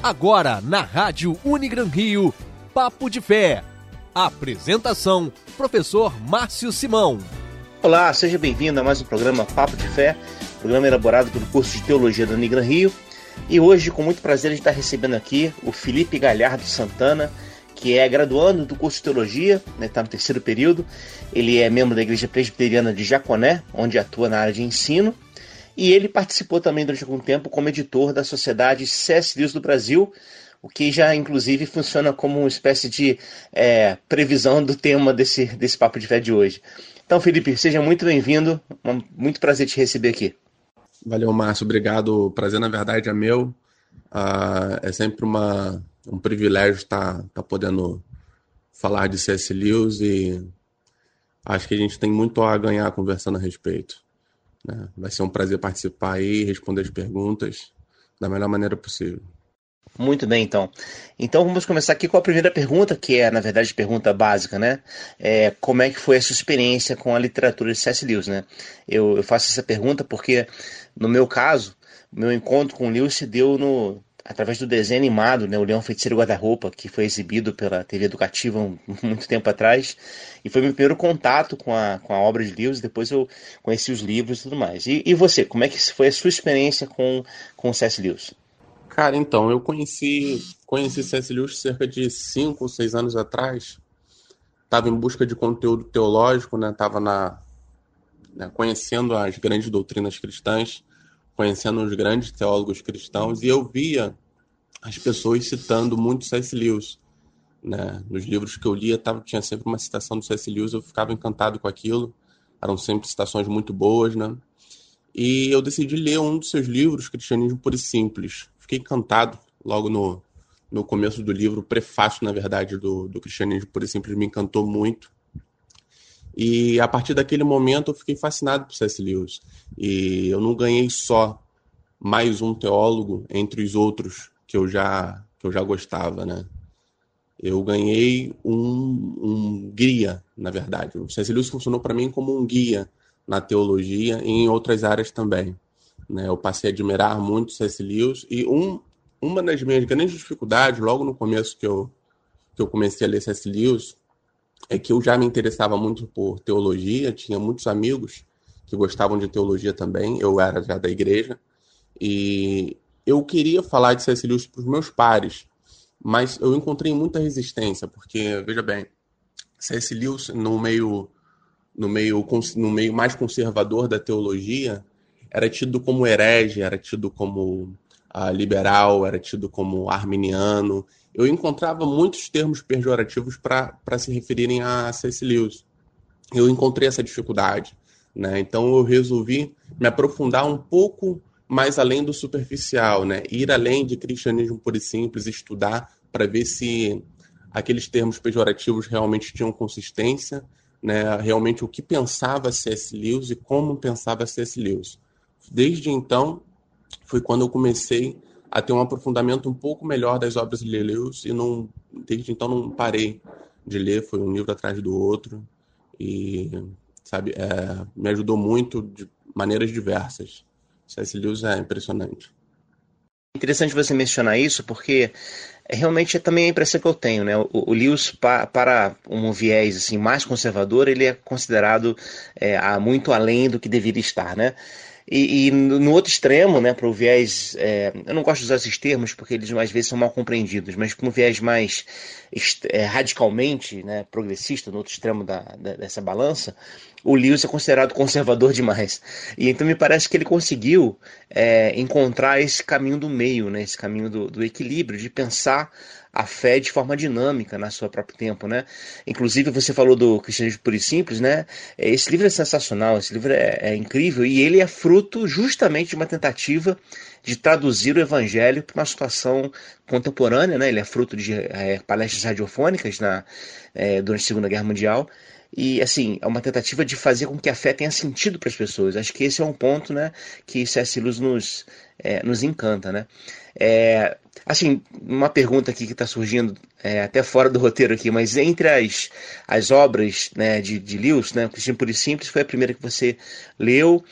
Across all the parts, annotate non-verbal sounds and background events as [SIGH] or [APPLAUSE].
Agora na Rádio Unigran Rio, Papo de Fé. Apresentação: Professor Márcio Simão. Olá, seja bem-vindo a mais um programa Papo de Fé, programa elaborado pelo curso de Teologia da Unigran Rio. E hoje, com muito prazer, a gente está recebendo aqui o Felipe Galhardo Santana, que é graduando do curso de Teologia, está né, tá no terceiro período. Ele é membro da Igreja Presbiteriana de Jaconé, onde atua na área de ensino. E ele participou também durante algum tempo como editor da Sociedade C.S. Do Brasil, o que já inclusive funciona como uma espécie de é, previsão do tema desse, desse papo de fé de hoje. Então, Felipe, seja muito bem-vindo, muito prazer te receber aqui. Valeu, Márcio, obrigado. O prazer, na verdade, é meu. Uh, é sempre uma, um privilégio estar tá, tá podendo falar de C.S. E acho que a gente tem muito a ganhar conversando a respeito. Né? Vai ser um prazer participar aí, responder as perguntas da melhor maneira possível. Muito bem, então. Então vamos começar aqui com a primeira pergunta, que é, na verdade, pergunta básica, né? É, como é que foi a sua experiência com a literatura de C.S. Lewis, né? Eu, eu faço essa pergunta porque, no meu caso, meu encontro com Lewis se deu no, através do desenho animado, né, o Leão Feiticeiro Guarda-Roupa, que foi exibido pela TV Educativa um, [LAUGHS] muito tempo atrás, e foi meu primeiro contato com a, com a obra de Lewis, depois eu conheci os livros e tudo mais. E, e você, como é que foi a sua experiência com, com o C.S. Lewis? Cara, então, eu conheci, conheci C.S. Lewis cerca de 5 ou 6 anos atrás, estava em busca de conteúdo teológico, né, estava na, né, conhecendo as grandes doutrinas cristãs, conhecendo os grandes teólogos cristãos, e eu via as pessoas citando muito C.S. Lewis. Né? Nos livros que eu lia, tava, tinha sempre uma citação do C.S. Lewis, eu ficava encantado com aquilo. Eram sempre citações muito boas, né? E eu decidi ler um dos seus livros, Cristianismo Puro e Simples. Fiquei encantado logo no, no começo do livro, o prefácio, na verdade, do, do Cristianismo Puro e Simples me encantou muito. E a partir daquele momento eu fiquei fascinado por C.S. Lewis. E eu não ganhei só mais um teólogo entre os outros que eu já, que eu já gostava, né? Eu ganhei um, um guia, na verdade. O C.S. Lewis funcionou para mim como um guia na teologia e em outras áreas também. Né? Eu passei a admirar muito C.S. Lewis e um, uma das minhas grandes dificuldades, logo no começo que eu, que eu comecei a ler C.S. Lewis, é que eu já me interessava muito por teologia, tinha muitos amigos que gostavam de teologia também, eu era já da igreja, e eu queria falar de C.S. Lewis para os meus pares, mas eu encontrei muita resistência, porque, veja bem, C.S. Lewis, no meio, no, meio, no meio mais conservador da teologia, era tido como herege, era tido como liberal, era tido como arminiano, eu encontrava muitos termos pejorativos para se referirem a C.S. Lewis. Eu encontrei essa dificuldade. Né? Então eu resolvi me aprofundar um pouco mais além do superficial, né? ir além de cristianismo puro e simples, estudar para ver se aqueles termos pejorativos realmente tinham consistência, né? realmente o que pensava C.S. Lewis e como pensava C.S. Lewis. Desde então, foi quando eu comecei a ter um aprofundamento um pouco melhor das obras de Lewis e não desde então não parei de ler, foi um livro atrás do outro e sabe é, me ajudou muito de maneiras diversas. C.S. Lewis é impressionante. Interessante você mencionar isso porque realmente é também a impressão que eu tenho, né? O, o Lewis pa, para um viés assim mais conservador ele é considerado é, muito além do que deveria estar, né? E, e, no outro extremo, né, para o viés, é, eu não gosto de usar esses termos porque eles mais vezes são mal compreendidos, mas para um viés mais é, radicalmente né, progressista, no outro extremo da, da, dessa balança, o Lewis é considerado conservador demais. E então me parece que ele conseguiu é, encontrar esse caminho do meio, né, esse caminho do, do equilíbrio, de pensar a fé de forma dinâmica na sua próprio tempo, né? Inclusive você falou do Cristianismo Puro e Simples, né? Esse livro é sensacional, esse livro é, é incrível e ele é fruto justamente de uma tentativa de traduzir o Evangelho para uma situação contemporânea, né? Ele é fruto de é, palestras radiofônicas na é, durante a Segunda Guerra Mundial e assim é uma tentativa de fazer com que a fé tenha sentido para as pessoas. Acho que esse é um ponto, né, que C.S. Lewis nos é, nos encanta, né? É, assim, uma pergunta aqui que está surgindo é, até fora do roteiro aqui, mas entre as, as obras né, de, de Lewis, né, Cristiano Puro e Simples foi a primeira que você leu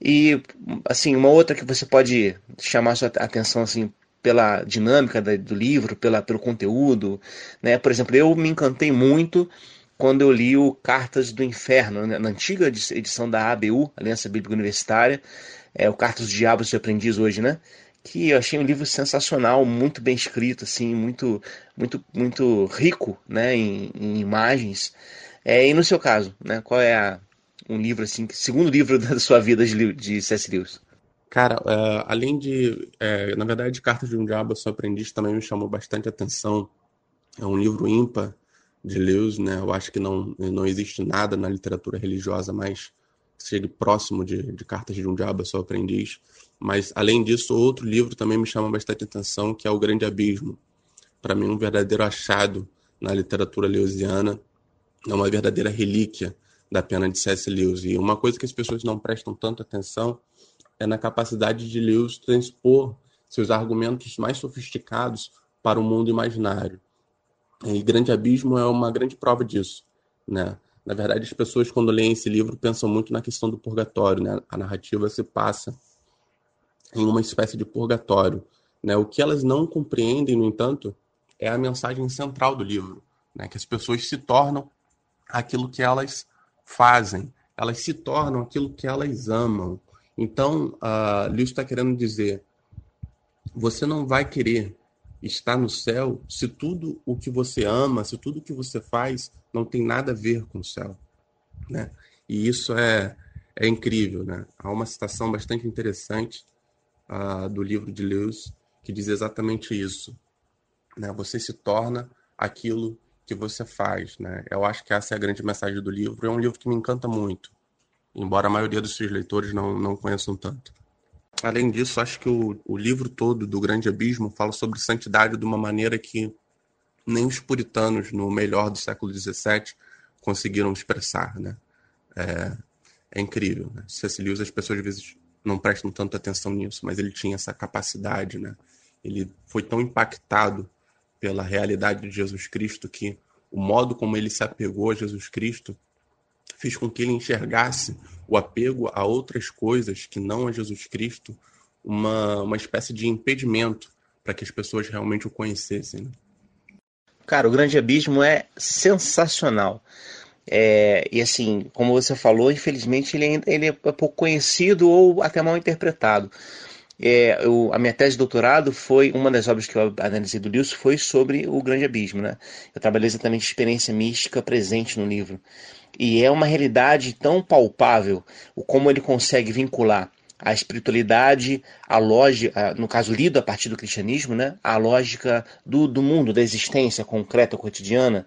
e assim uma outra que você pode chamar sua atenção assim pela dinâmica do livro, pela, pelo conteúdo. Né? Por exemplo, eu me encantei muito quando eu li o Cartas do Inferno, né? na antiga edição da ABU, Aliança Bíblica Universitária, é, o Cartas do Diabo e Aprendiz hoje, né? Que eu achei um livro sensacional, muito bem escrito, assim, muito, muito, muito rico, né, em, em imagens. É, e no seu caso, né, qual é a, um livro assim, segundo livro [LAUGHS] da sua vida de, de C.S. Lewis? Cara, uh, além de, é, na verdade, Cartas de um Diabo, eu sou aprendiz, também me chamou bastante atenção. É um livro ímpar de Lewis, né? Eu acho que não, não existe nada na literatura religiosa mais chegue próximo de, de Cartas de um Diabo, eu sou aprendiz. Mas, além disso, outro livro também me chama bastante atenção, que é O Grande Abismo. Para mim, um verdadeiro achado na literatura lewisiana, é uma verdadeira relíquia da pena de C.S. Lewis. E uma coisa que as pessoas não prestam tanto atenção é na capacidade de Lewis transpor seus argumentos mais sofisticados para o mundo imaginário. E Grande Abismo é uma grande prova disso, né? Na verdade, as pessoas quando leem esse livro pensam muito na questão do purgatório, né? A narrativa se passa em uma espécie de purgatório, né? O que elas não compreendem, no entanto, é a mensagem central do livro, né? Que as pessoas se tornam aquilo que elas fazem, elas se tornam aquilo que elas amam. Então, uh, Lewis está querendo dizer: você não vai querer estar no céu se tudo o que você ama, se tudo o que você faz não tem nada a ver com o céu, né? E isso é é incrível, né? Há uma citação bastante interessante uh, do livro de Lewis que diz exatamente isso, né? Você se torna aquilo que você faz, né? Eu acho que essa é a grande mensagem do livro. É um livro que me encanta muito, embora a maioria dos seus leitores não, não conheçam tanto. Além disso, acho que o, o livro todo do Grande Abismo fala sobre santidade de uma maneira que nem os puritanos, no melhor do século XVII, conseguiram expressar, né? É, é incrível, né? C.S. Lewis, as pessoas às vezes não prestam tanta atenção nisso, mas ele tinha essa capacidade, né? Ele foi tão impactado pela realidade de Jesus Cristo que o modo como ele se apegou a Jesus Cristo fez com que ele enxergasse o apego a outras coisas que não a Jesus Cristo uma, uma espécie de impedimento para que as pessoas realmente o conhecessem. Né? Cara, o Grande Abismo é sensacional. É, e assim, como você falou, infelizmente ele, ele é pouco conhecido ou até mal interpretado. É, eu, a minha tese de doutorado foi, uma das obras que eu analisei do Lewis foi sobre o Grande Abismo, né? Eu trabalhei exatamente a experiência mística presente no livro. E é uma realidade tão palpável, o como ele consegue vincular a espiritualidade, a lógica, no caso lido a partir do cristianismo, né, a lógica do, do mundo, da existência concreta, cotidiana,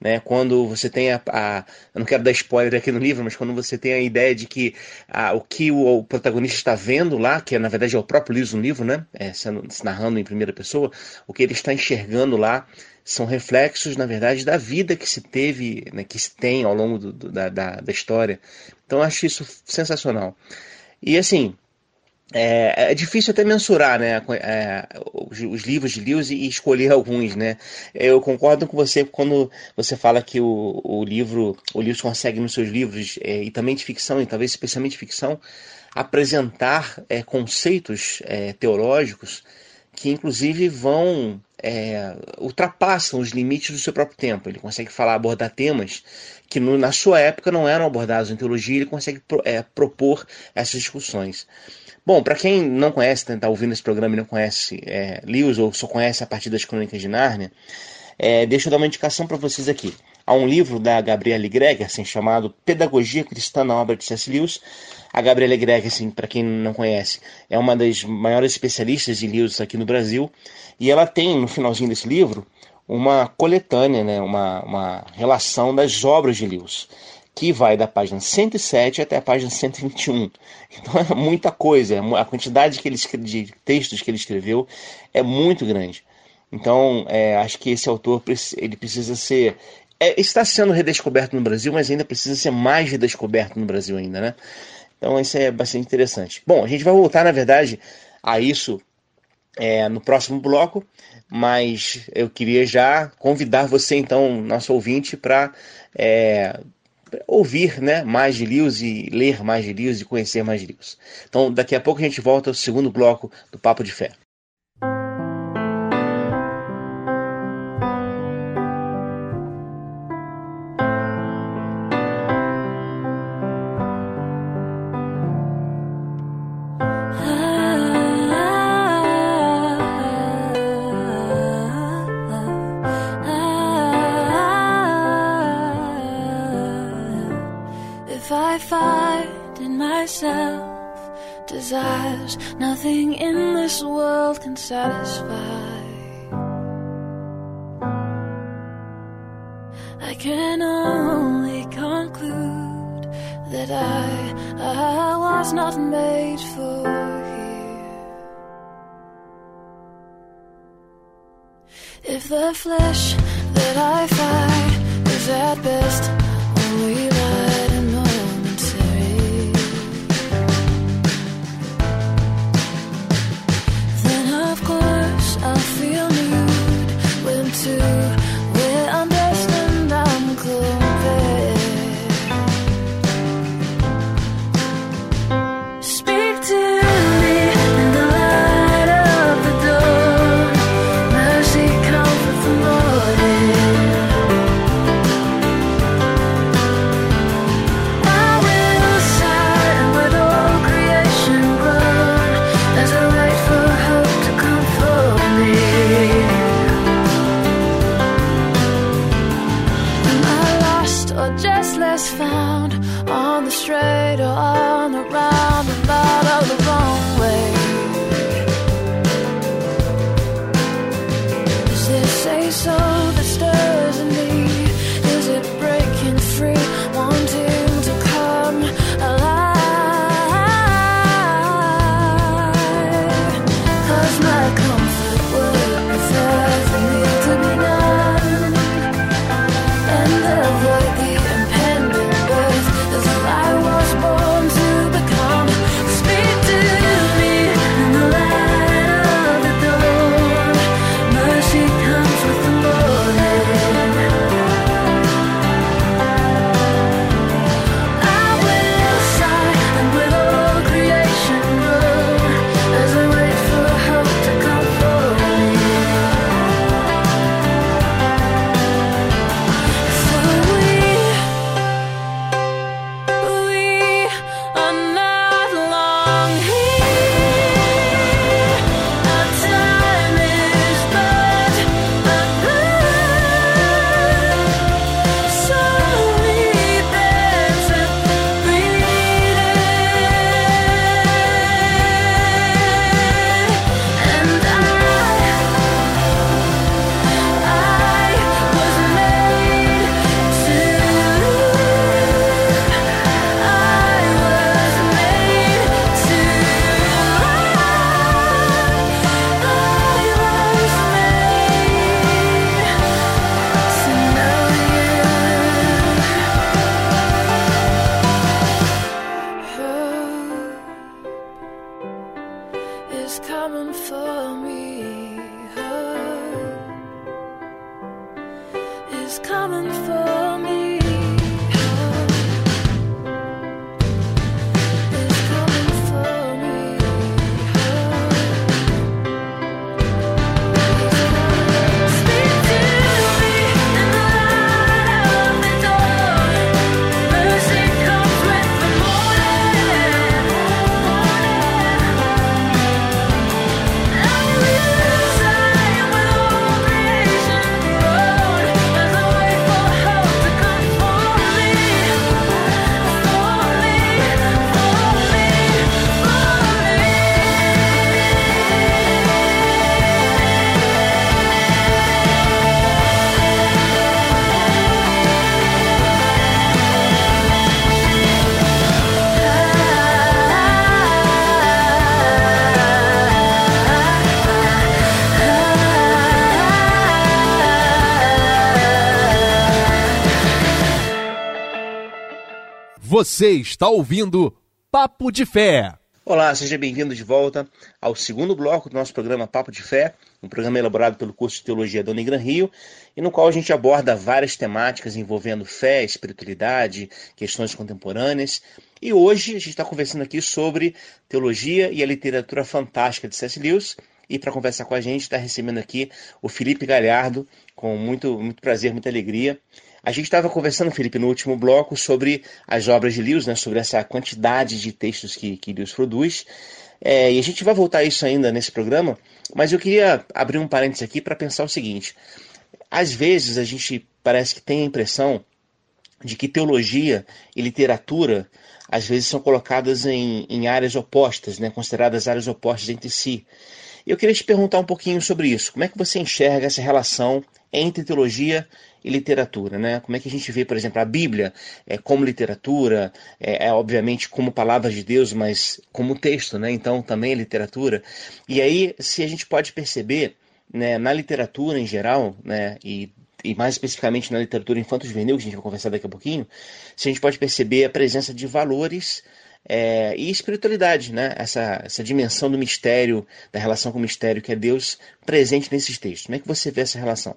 né, quando você tem a, a, eu não quero dar spoiler aqui no livro, mas quando você tem a ideia de que a, o que o, o, protagonista está vendo lá, que na verdade é o próprio Lewis no livro, né, é, sendo, se narrando em primeira pessoa, o que ele está enxergando lá são reflexos, na verdade, da vida que se teve, né, que se tem ao longo do, do, da, da, da história. Então acho isso sensacional. E assim, é, é, difícil até mensurar né, é, os, os, livros de Lewis e escolher alguns. Né? Eu concordo com você quando você fala que o, o livro, o Lewis consegue nos seus livros, é, e também de ficção, e talvez especialmente de ficção, apresentar é, conceitos é, teológicos que inclusive vão é, ultrapassam os limites do seu próprio tempo. Ele consegue falar, abordar temas que no, na sua época não eram abordados em teologia, ele consegue é, propor essas discussões. Bom, para quem não conhece, está tá ouvindo esse programa e não conhece é, Lewis ou só conhece a partir das Crônicas de Nárnia, é, deixa eu dar uma indicação para vocês aqui. Há um livro da Gabriele Gregersen chamado Pedagogia Cristã na Obra de C.S. Lewis. A Gabriele Gregersen, para quem não conhece, é uma das maiores especialistas em Lewis aqui no Brasil. E ela tem, no finalzinho desse livro, uma coletânea, né, uma, uma relação das obras de Lewis, que vai da página 107 até a página 121. Então é muita coisa, é a quantidade que ele, de textos que ele escreveu é muito grande. Então, é, acho que esse autor ele precisa ser. É, está sendo redescoberto no Brasil, mas ainda precisa ser mais redescoberto no Brasil ainda, né? Então, isso é bastante interessante. Bom, a gente vai voltar, na verdade, a isso é, no próximo bloco, mas eu queria já convidar você, então, nosso ouvinte, para é, ouvir né, mais de Lewis e ler mais de Lewis e conhecer mais de Lewis. Então, daqui a pouco a gente volta ao segundo bloco do Papo de Fé. Satisfy. I can only conclude that I, I was not made for here. If the flesh that I fight is at best only Você está ouvindo Papo de Fé. Olá, seja bem-vindo de volta ao segundo bloco do nosso programa Papo de Fé, um programa elaborado pelo curso de Teologia da Unigran Rio, e no qual a gente aborda várias temáticas envolvendo fé, espiritualidade, questões contemporâneas. E hoje a gente está conversando aqui sobre teologia e a literatura fantástica de C.S. Lewis. E para conversar com a gente, está recebendo aqui o Felipe Galhardo, com muito, muito prazer, muita alegria. A gente estava conversando, Felipe, no último bloco sobre as obras de Lewis, né, sobre essa quantidade de textos que, que Lewis produz. É, e a gente vai voltar a isso ainda nesse programa, mas eu queria abrir um parênteses aqui para pensar o seguinte: às vezes a gente parece que tem a impressão de que teologia e literatura às vezes são colocadas em, em áreas opostas, né, consideradas áreas opostas entre si. Eu queria te perguntar um pouquinho sobre isso. Como é que você enxerga essa relação entre teologia e literatura, né? Como é que a gente vê, por exemplo, a Bíblia é, como literatura, é, é, obviamente como palavra de Deus, mas como texto, né? Então também é literatura. E aí, se a gente pode perceber, né, na literatura em geral, né, e e mais especificamente na literatura infanto-juvenil, que a gente vai conversar daqui a pouquinho, se a gente pode perceber a presença de valores é, e espiritualidade, né? essa, essa dimensão do mistério, da relação com o mistério que é Deus presente nesses textos. Como é que você vê essa relação?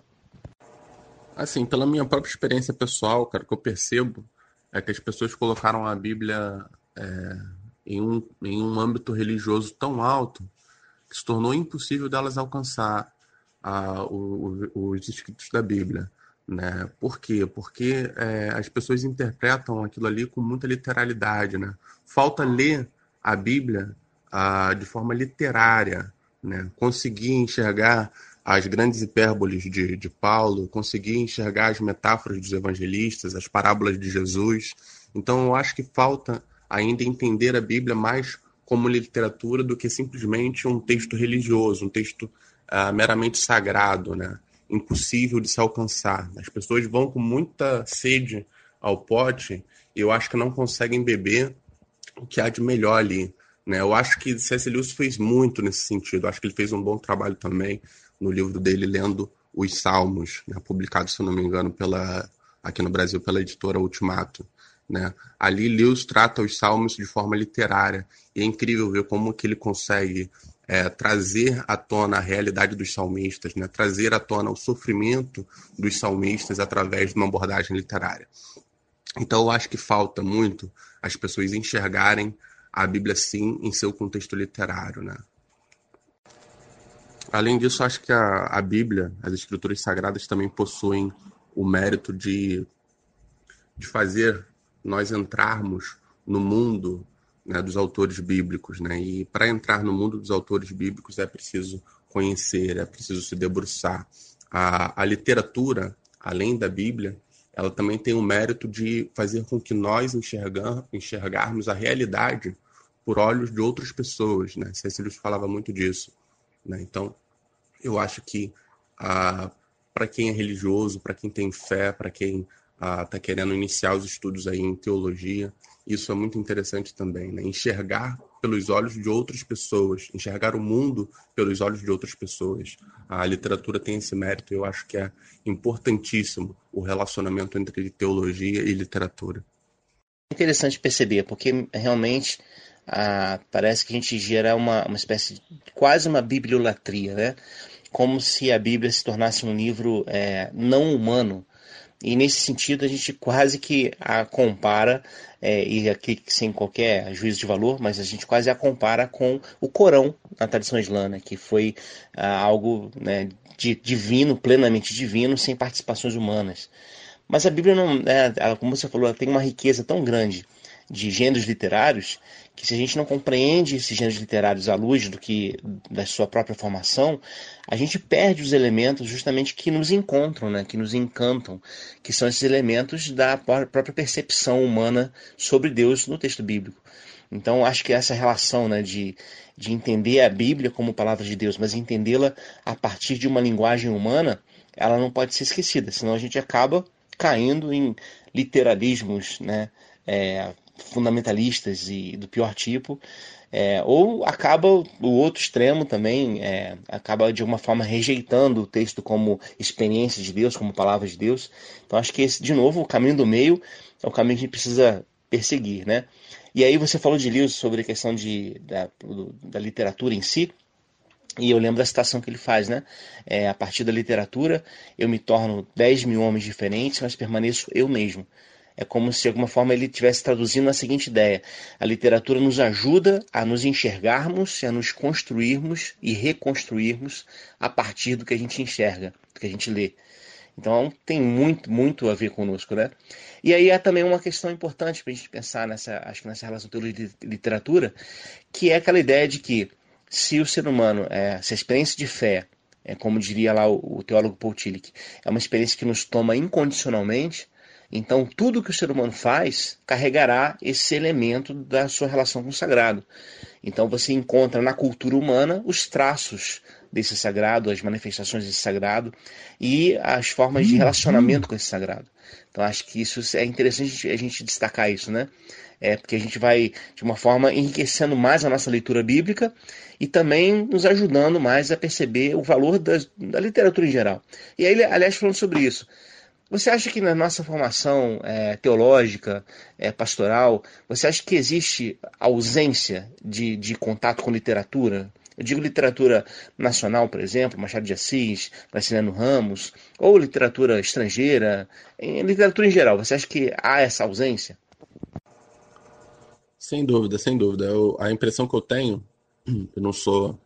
Assim, pela minha própria experiência pessoal, cara, o que eu percebo é que as pessoas colocaram a Bíblia é, em, um, em um âmbito religioso tão alto que se tornou impossível delas alcançar a, o, o, os escritos da Bíblia. Né? Por quê? Porque é, as pessoas interpretam aquilo ali com muita literalidade. Né? Falta ler a Bíblia a, de forma literária, né? conseguir enxergar as grandes hipérboles de, de Paulo, conseguir enxergar as metáforas dos evangelistas, as parábolas de Jesus. Então, eu acho que falta ainda entender a Bíblia mais como literatura do que simplesmente um texto religioso, um texto uh, meramente sagrado, né? impossível de se alcançar. As pessoas vão com muita sede ao pote e eu acho que não conseguem beber o que há de melhor ali. Né? Eu acho que C.S. Lewis fez muito nesse sentido. Eu acho que ele fez um bom trabalho também no livro dele lendo os Salmos, né? publicado, se não me engano, pela aqui no Brasil pela editora Ultimato. Né? Ali Lewis trata os Salmos de forma literária e é incrível ver como que ele consegue é, trazer à tona a realidade dos salmistas, né? trazer à tona o sofrimento dos salmistas através de uma abordagem literária. Então, eu acho que falta muito as pessoas enxergarem a Bíblia, sim, em seu contexto literário. Né? Além disso, acho que a, a Bíblia, as Escrituras Sagradas, também possuem o mérito de, de fazer nós entrarmos no mundo né, dos autores bíblicos. Né? E para entrar no mundo dos autores bíblicos é preciso conhecer, é preciso se debruçar. A, a literatura, além da Bíblia, ela também tem o mérito de fazer com que nós enxergar, enxergarmos a realidade por olhos de outras pessoas. Né? Cecílio falava muito disso. Né? Então, eu acho que ah, para quem é religioso, para quem tem fé, para quem está ah, querendo iniciar os estudos aí em teologia, isso é muito interessante também, né? Enxergar pelos olhos de outras pessoas, enxergar o mundo pelos olhos de outras pessoas. A literatura tem esse mérito, eu acho que é importantíssimo o relacionamento entre teologia e literatura. Interessante perceber, porque realmente ah, parece que a gente gera uma, uma espécie de quase uma bibliolatria, né? Como se a Bíblia se tornasse um livro é, não humano, e nesse sentido a gente quase que a compara, é, e aqui sem qualquer juízo de valor, mas a gente quase a compara com o Corão na tradição islâmica, que foi ah, algo né, de, divino, plenamente divino, sem participações humanas. Mas a Bíblia não, é, como você falou, ela tem uma riqueza tão grande de gêneros literários que se a gente não compreende esses gêneros literários à luz do que da sua própria formação, a gente perde os elementos justamente que nos encontram, né, que nos encantam, que são esses elementos da própria percepção humana sobre Deus no texto bíblico. Então, acho que essa relação né, de, de entender a Bíblia como palavra de Deus, mas entendê-la a partir de uma linguagem humana, ela não pode ser esquecida, senão a gente acaba caindo em literalismos né, é, fundamentalistas e do pior tipo, é, ou acaba o outro extremo também, é, acaba de alguma forma rejeitando o texto como experiência de Deus, como palavra de Deus. Então acho que esse, de novo, o caminho do meio é o caminho que a gente precisa perseguir, né? E aí você falou de Lewis sobre a questão de, da, da literatura em si, e eu lembro da citação que ele faz, né? É, a partir da literatura, eu me torno 10 mil homens diferentes, mas permaneço eu mesmo. É como se de alguma forma ele estivesse traduzindo a seguinte ideia: a literatura nos ajuda a nos enxergarmos, a nos construirmos e reconstruirmos a partir do que a gente enxerga, do que a gente lê. Então tem muito, muito a ver conosco, né? E aí há também uma questão importante para a gente pensar nessa, acho que nessa relação teologia e literatura, que é aquela ideia de que se o ser humano, é, se a experiência de fé, é como diria lá o, o teólogo Paul Tillich, é uma experiência que nos toma incondicionalmente, Então, tudo que o ser humano faz carregará esse elemento da sua relação com o sagrado. Então, você encontra na cultura humana os traços desse sagrado, as manifestações desse sagrado e as formas de relacionamento com esse sagrado. Então, acho que isso é interessante a gente destacar isso, né? É porque a gente vai, de uma forma, enriquecendo mais a nossa leitura bíblica e também nos ajudando mais a perceber o valor das, da literatura em geral. E aí, aliás, falando sobre isso, você acha que na nossa formação é, teológica, é, pastoral, você acha que existe ausência de, de contato com literatura? Eu digo literatura nacional, por exemplo, Machado de Assis, Graciliano Ramos, ou literatura estrangeira, em literatura em geral. Você acha que há essa ausência? Sem dúvida, sem dúvida. Eu, a impressão que eu tenho, [CLEARS THROAT] eu não sou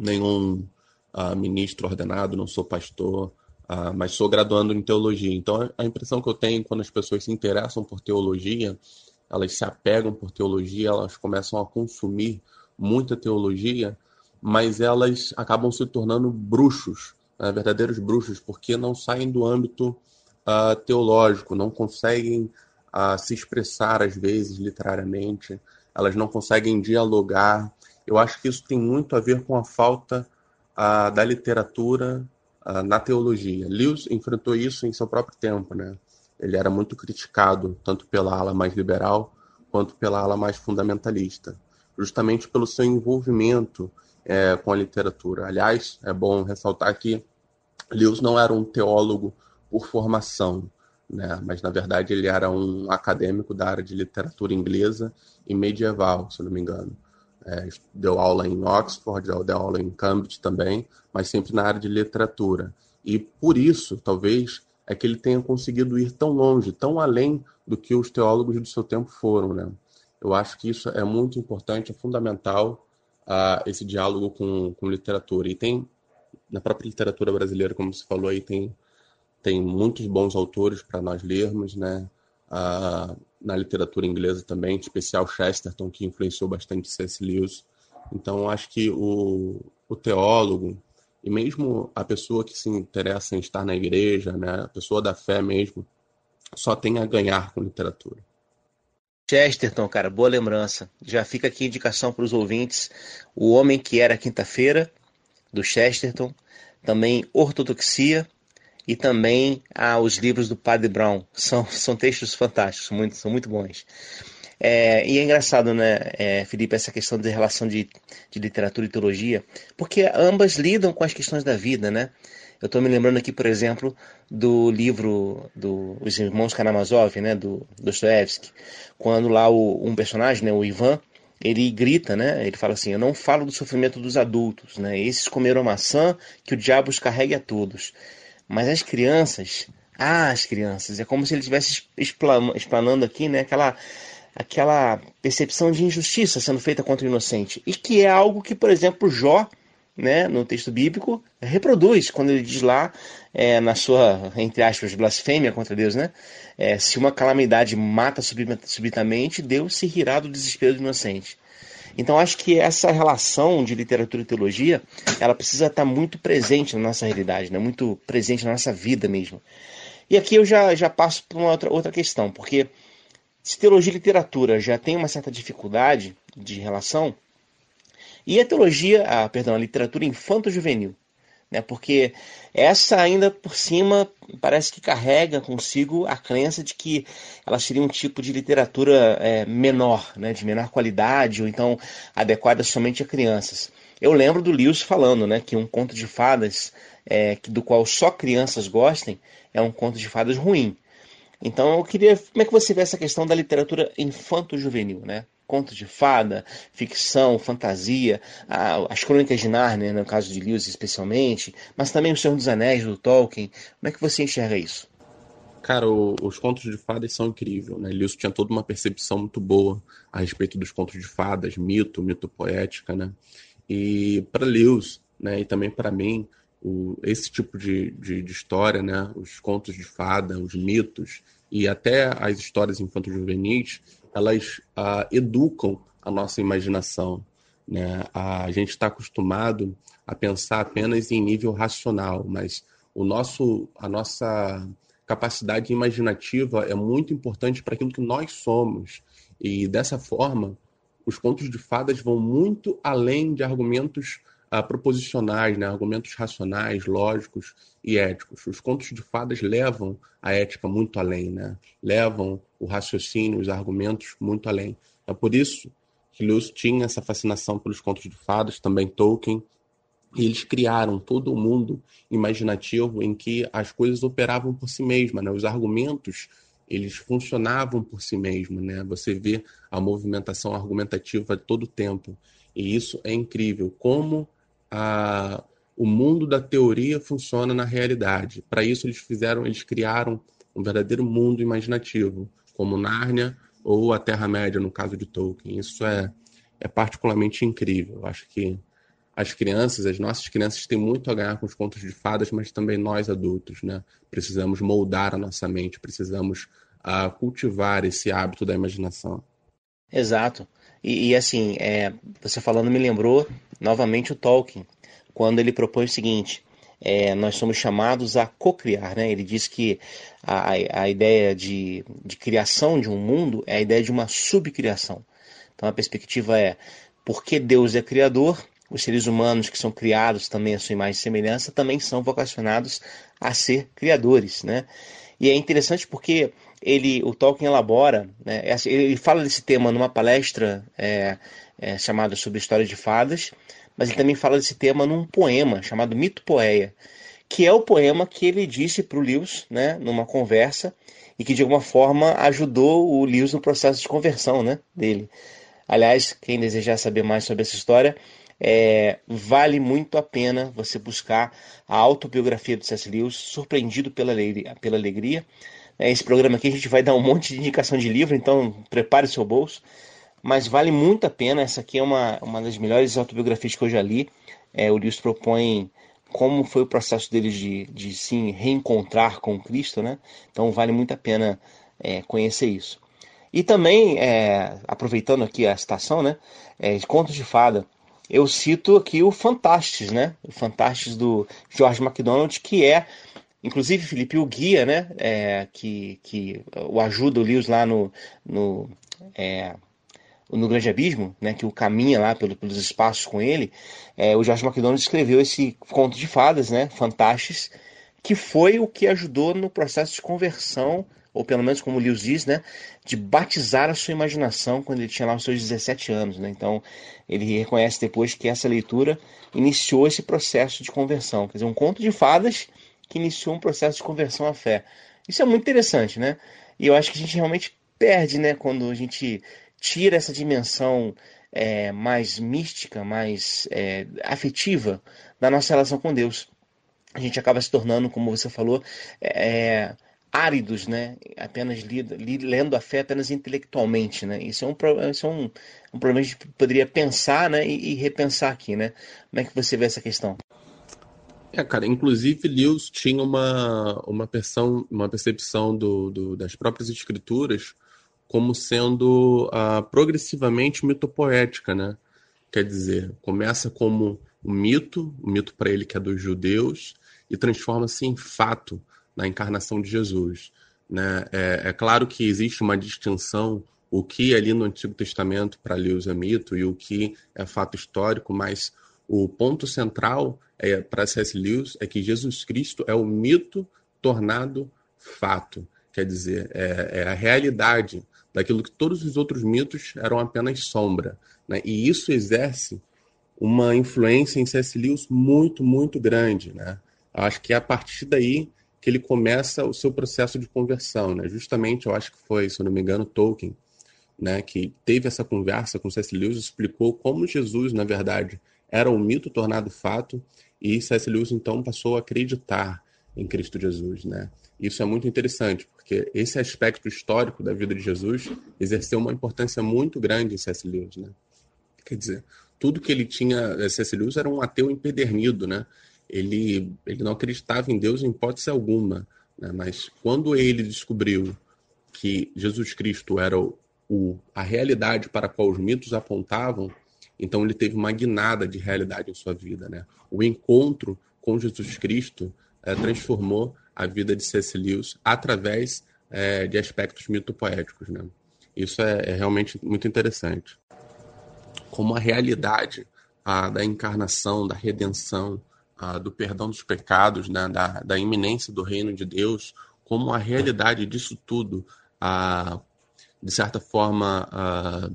nenhum uh, ministro ordenado, não sou pastor, uh, mas sou graduando em teologia. Então, a impressão que eu tenho quando as pessoas se interessam por teologia, elas se apegam por teologia, elas começam a consumir muita teologia, mas elas acabam se tornando bruxos, né, verdadeiros bruxos, porque não saem do âmbito uh, teológico, não conseguem uh, se expressar, às vezes, literariamente, elas não conseguem dialogar. Eu acho que isso tem muito a ver com a falta uh, da literatura na teologia. Lewis enfrentou isso em seu próprio tempo, né? Ele era muito criticado, tanto pela ala mais liberal quanto pela ala mais fundamentalista, justamente pelo seu envolvimento é, com a literatura. Aliás, é bom ressaltar que Lewis não era um teólogo por formação, né? mas na verdade ele era um acadêmico da área de literatura inglesa e medieval, se não me engano. É, deu aula em Oxford, deu aula em Cambridge também, mas sempre na área de literatura. E por isso, talvez, é que ele tenha conseguido ir tão longe, tão além do que os teólogos do seu tempo foram. Né? Eu acho que isso é muito importante, é fundamental uh, esse diálogo com, com literatura. E tem, na própria literatura brasileira, como você falou aí, tem, tem muitos bons autores para nós lermos, né? Uh, na literatura inglesa também, em especial Chesterton, que influenciou bastante C.S. Lewis. Então, acho que o, o teólogo, e mesmo a pessoa que se interessa em estar na igreja, né, a pessoa da fé mesmo, só tem a ganhar com literatura. Chesterton, cara, boa lembrança. Já fica aqui indicação para os ouvintes: O Homem que Era Quinta-feira, do Chesterton, também Ortodoxia e também ah, os livros do Padre Brown. São, [LAUGHS] são textos fantásticos, muito, são muito bons. É, e é engraçado, né, é, Felipe, essa questão de relação de, de literatura e teologia, porque ambas lidam com as questões da vida, né? Eu estou me lembrando aqui, por exemplo, do livro do, Irmãos Karamazov, né, do Dostoevsky, quando lá o, um personagem, né, o Ivan, ele grita, né? Ele fala assim: Eu não falo do sofrimento dos adultos, né? Esses comeram maçã que o diabo os carregue a todos. Mas as crianças, ah, as crianças, é como se ele estivesse explanando aqui, né? Aquela, aquela percepção de injustiça sendo feita contra o inocente. E que é algo que, por exemplo, Jó né, no texto bíblico, reproduz quando ele diz lá, é, na sua, entre aspas, blasfêmia contra Deus, né? É, se uma calamidade mata subitamente, Deus se rirá do desespero do inocente. Então acho que essa relação de literatura e teologia, ela precisa estar muito presente na nossa realidade, né? muito presente na nossa vida mesmo. E aqui eu já, já passo para uma outra, outra questão, porque se teologia e literatura já tem uma certa dificuldade de relação, e a teologia, a, perdão, a literatura infanto-juvenil, né? porque essa ainda por cima parece que carrega consigo a crença de que ela seria um tipo de literatura é, menor, né? de menor qualidade, ou então adequada somente a crianças. Eu lembro do Lewis falando né, que um conto de fadas é, do qual só crianças gostem é um conto de fadas ruim. Então eu queria. Como é que você vê essa questão da literatura infanto-juvenil, né? Contos de fada, ficção, fantasia, as crônicas de Narnia, no caso de Lewis especialmente, mas também o Senhor dos Anéis, do Tolkien. Como é que você enxerga isso? Cara, o, os contos de fadas são incríveis, né? Lewis tinha toda uma percepção muito boa a respeito dos contos de fadas, mito, mito poética, né? E para Lewis, né, e também para mim, o, esse tipo de, de, de, história, né, os contos de fada, os mitos e até as histórias infanto-juvenis, elas uh, educam a nossa imaginação. Né? A gente está acostumado a pensar apenas em nível racional, mas o nosso, a nossa capacidade imaginativa é muito importante para aquilo que nós somos. E dessa forma, os contos de fadas vão muito além de argumentos uh, proposicionais, né? argumentos racionais, lógicos e éticos. Os contos de fadas levam a ética muito além, né? levam o raciocínio, os argumentos muito além. É por isso que Lewis tinha essa fascinação pelos contos de fadas, também Tolkien, e eles criaram todo o um mundo imaginativo em que as coisas operavam por si mesmas, né? os argumentos eles funcionavam por si mesmos, né? Você vê a movimentação argumentativa todo o tempo. E isso é incrível. Como a, o mundo da teoria funciona na realidade. Para isso eles fizeram, eles criaram um verdadeiro mundo imaginativo, como Nárnia ou a Terra-média, no caso de Tolkien. Isso é, é particularmente incrível. Eu acho que as crianças, as nossas crianças têm muito a ganhar com os contos de fadas, mas também nós adultos, né? Precisamos moldar a nossa mente, precisamos uh, cultivar esse hábito da imaginação. Exato. E, e assim, é, você falando me lembrou novamente o Tolkien, quando ele propõe o seguinte: é, nós somos chamados a co-criar. Né? Ele diz que a, a ideia de, de criação de um mundo é a ideia de uma subcriação. Então a perspectiva é, porque Deus é criador, os seres humanos que são criados também à sua imagem e semelhança também são vocacionados a ser criadores, né? E é interessante porque ele, o Tolkien elabora, né, ele fala desse tema numa palestra é, é, chamada sobre história de fadas, mas ele também fala desse tema num poema chamado Mito Poeia, que é o poema que ele disse para o Lewis, né, numa conversa, e que de alguma forma ajudou o Lewis no processo de conversão, né, dele. Aliás, quem desejar saber mais sobre essa história, é, vale muito a pena você buscar a autobiografia do C.S. Lewis, Surpreendido pela Alegria. Pela alegria. É, esse programa aqui a gente vai dar um monte de indicação de livro, então prepare seu bolso. Mas vale muito a pena, essa aqui é uma, uma das melhores autobiografias que eu já li. É, o Lewis propõe como foi o processo dele de, de se reencontrar com Cristo, né? Então vale muito a pena é, conhecer isso. E também, é, aproveitando aqui a citação, né? É, Contos de Fada eu cito aqui o Fantastes, né? O Fantastes do George MacDonald, que é, inclusive, Felipe, o guia, né? É, que, que o ajuda o Lewis lá no, no, é, no Grande Abismo, né? Que o caminha lá pelo, pelos espaços com ele. É, o George MacDonald escreveu esse conto de fadas, né? Fantastes, que foi o que ajudou no processo de conversão ou pelo menos como Lewis diz, né, de batizar a sua imaginação quando ele tinha lá os seus 17 anos. Né? Então, ele reconhece depois que essa leitura iniciou esse processo de conversão. Quer dizer, um conto de fadas que iniciou um processo de conversão à fé. Isso é muito interessante, né? E eu acho que a gente realmente perde, né, quando a gente tira essa dimensão é, mais mística, mais é, afetiva da nossa relação com Deus. A gente acaba se tornando, como você falou, é, áridos, né? Apenas lido, lendo a fé apenas intelectualmente, né? Isso é um, isso é um, um problema que a gente poderia pensar, né? E, e, repensar aqui, né? Como é que você vê essa questão? É, cara, inclusive Lewis tinha uma, uma, percepção, uma percepção do, do, das próprias escrituras como sendo uh, progressivamente mitopoética, né? Quer dizer, começa como um mito, o um mito para ele que é dos judeus, e transforma-se em fato na encarnação de Jesus. Né? É, é, claro que existe uma distinção, o que ali no Antigo Testamento para Lewis é mito e o que é fato histórico, mas o ponto central é, para C.S. Lewis é que Jesus Cristo é o mito tornado fato. Quer dizer, é, é, a realidade daquilo que todos os outros mitos eram apenas sombra. Né? E isso exerce uma influência em C.S. Lewis muito, muito grande. Né? Acho que é a partir daí que ele começa o seu processo de conversão, né? Justamente, eu acho que foi, se eu não me engano, Tolkien, né, que teve essa conversa com C.S. Lewis, explicou como Jesus, na verdade, era um mito tornado fato, e C.S. Lewis então passou a acreditar em Cristo Jesus, né? Isso é muito interessante, porque esse aspecto histórico da vida de Jesus exerceu uma importância muito grande em C.S. Lewis, né? Quer dizer, tudo que ele tinha, C.S. Lewis era um ateu empedernido, né? ele, ele não acreditava em Deus em hipótese alguma, né? mas quando ele descobriu que Jesus Cristo era o, o, a realidade para a qual os mitos apontavam, então ele teve uma guinada de realidade em sua vida. Né? O encontro com Jesus Cristo é, transformou a vida de C.S. Lewis através é, de aspectos mitopoéticos. Né? Isso é, é, realmente muito interessante. Como a realidade a, da encarnação, da redenção, a, do perdão dos pecados, né? da, da iminência do reino de Deus, como a realidade disso tudo, a, de certa forma, a,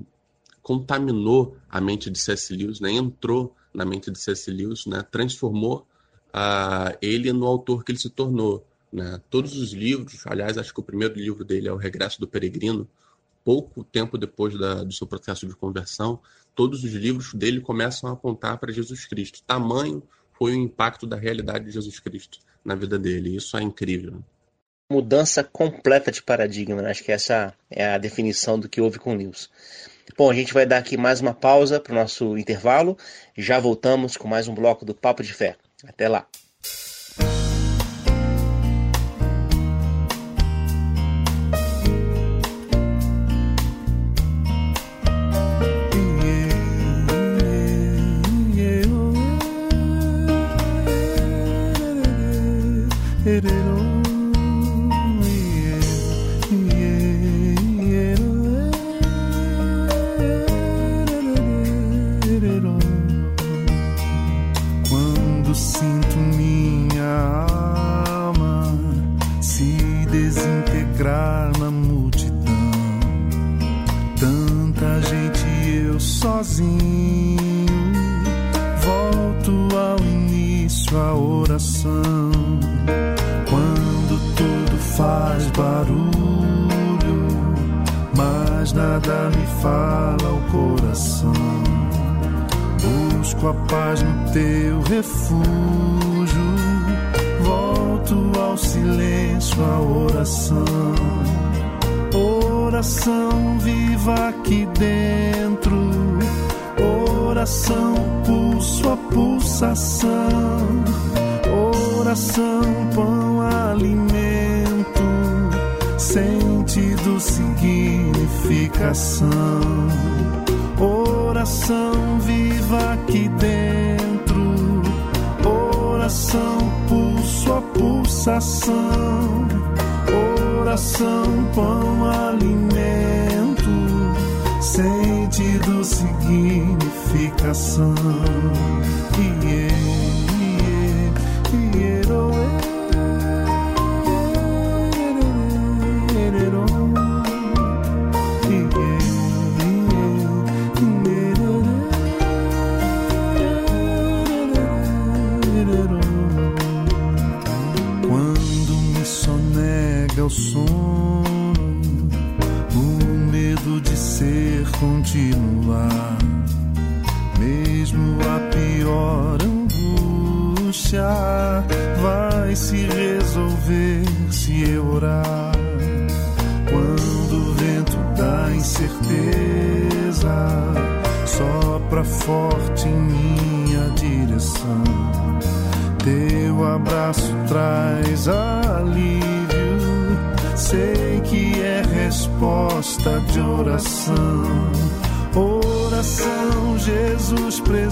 contaminou a mente de C.S. Lewis, né? entrou na mente de C.S. Lewis, né? transformou uh, ele no autor que ele se tornou. Né? Todos os livros, aliás, acho que o primeiro livro dele é O Regresso do Peregrino, pouco tempo depois da, do seu processo de conversão, todos os livros dele começam a apontar para Jesus Cristo. Tamanho foi o impacto da realidade de Jesus Cristo na vida dele. Isso é incrível. Mudança completa de paradigma, né? acho que essa é a definição do que houve com Lewis. Bom, a gente vai dar aqui mais uma pausa para o nosso intervalo. Já voltamos com mais um bloco do Papo de Fé. Até lá.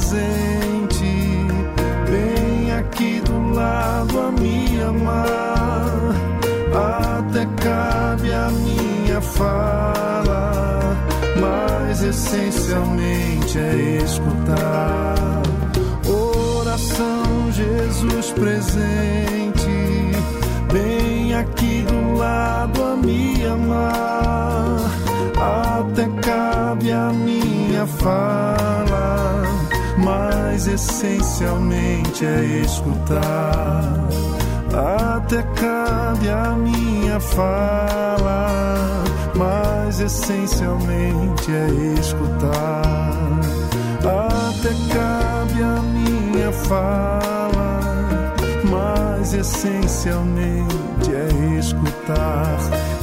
presente, bem aqui do lado a me amar. Até cabe a minha fala, mas essencialmente é escutar. Oração, Jesus presente, bem aqui do lado a me amar. Até cabe a minha fala mas essencialmente é escutar. Até cabe a minha fala, mas essencialmente é escutar. Até cabe a minha fala, mas essencialmente é escutar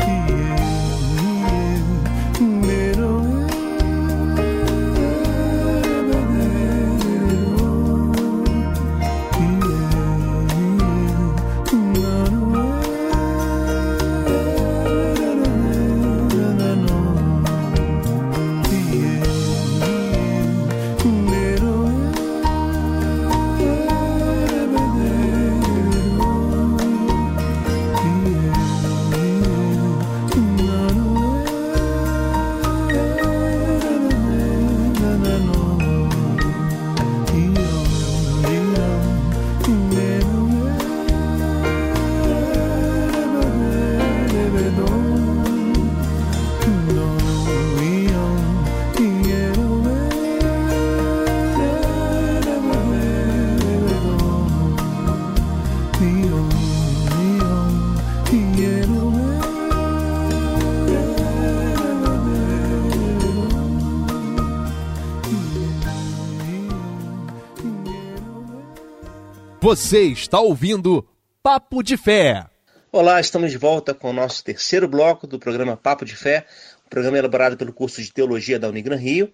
Você está ouvindo Papo de Fé. Olá, estamos de volta com o nosso terceiro bloco do programa Papo de Fé, um programa elaborado pelo curso de Teologia da Unigran Rio.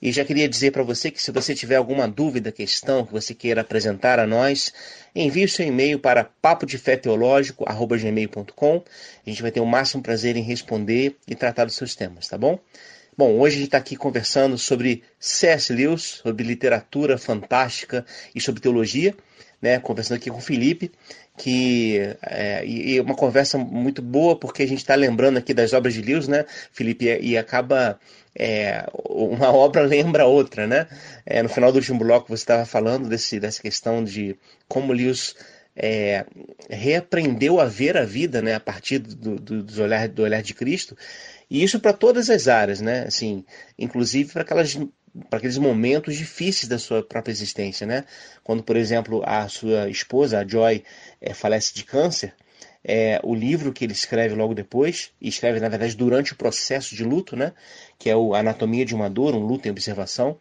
E já queria dizer para você que se você tiver alguma dúvida, questão que você queira apresentar a nós, envie o seu e-mail para papodefeteológico.gmail.com. A gente vai ter o máximo prazer em responder e tratar dos seus temas, tá bom? Bom, hoje a gente está aqui conversando sobre C.S. Lewis, sobre literatura fantástica e sobre teologia, né? Conversando aqui com o Felipe, que é, e uma conversa muito boa porque a gente está lembrando aqui das obras de Lewis, né, Felipe, e, acaba é, uma [LAUGHS] obra lembra outra, né? É, no final do último bloco você estava falando desse, dessa questão de como Lewis é, reaprendeu a ver a vida, né, a partir do, do, do, olhar, do olhar de Cristo, e isso para todas as áreas, né? Assim, inclusive para aquelas para aqueles momentos difíceis da sua própria existência, né? Quando, por exemplo, a sua esposa, a Joy, é, falece de câncer, é, o livro que ele escreve logo depois, e escreve, na verdade, durante o processo de luto, né? Que é o Anatomia de uma Dor, um luto em observação,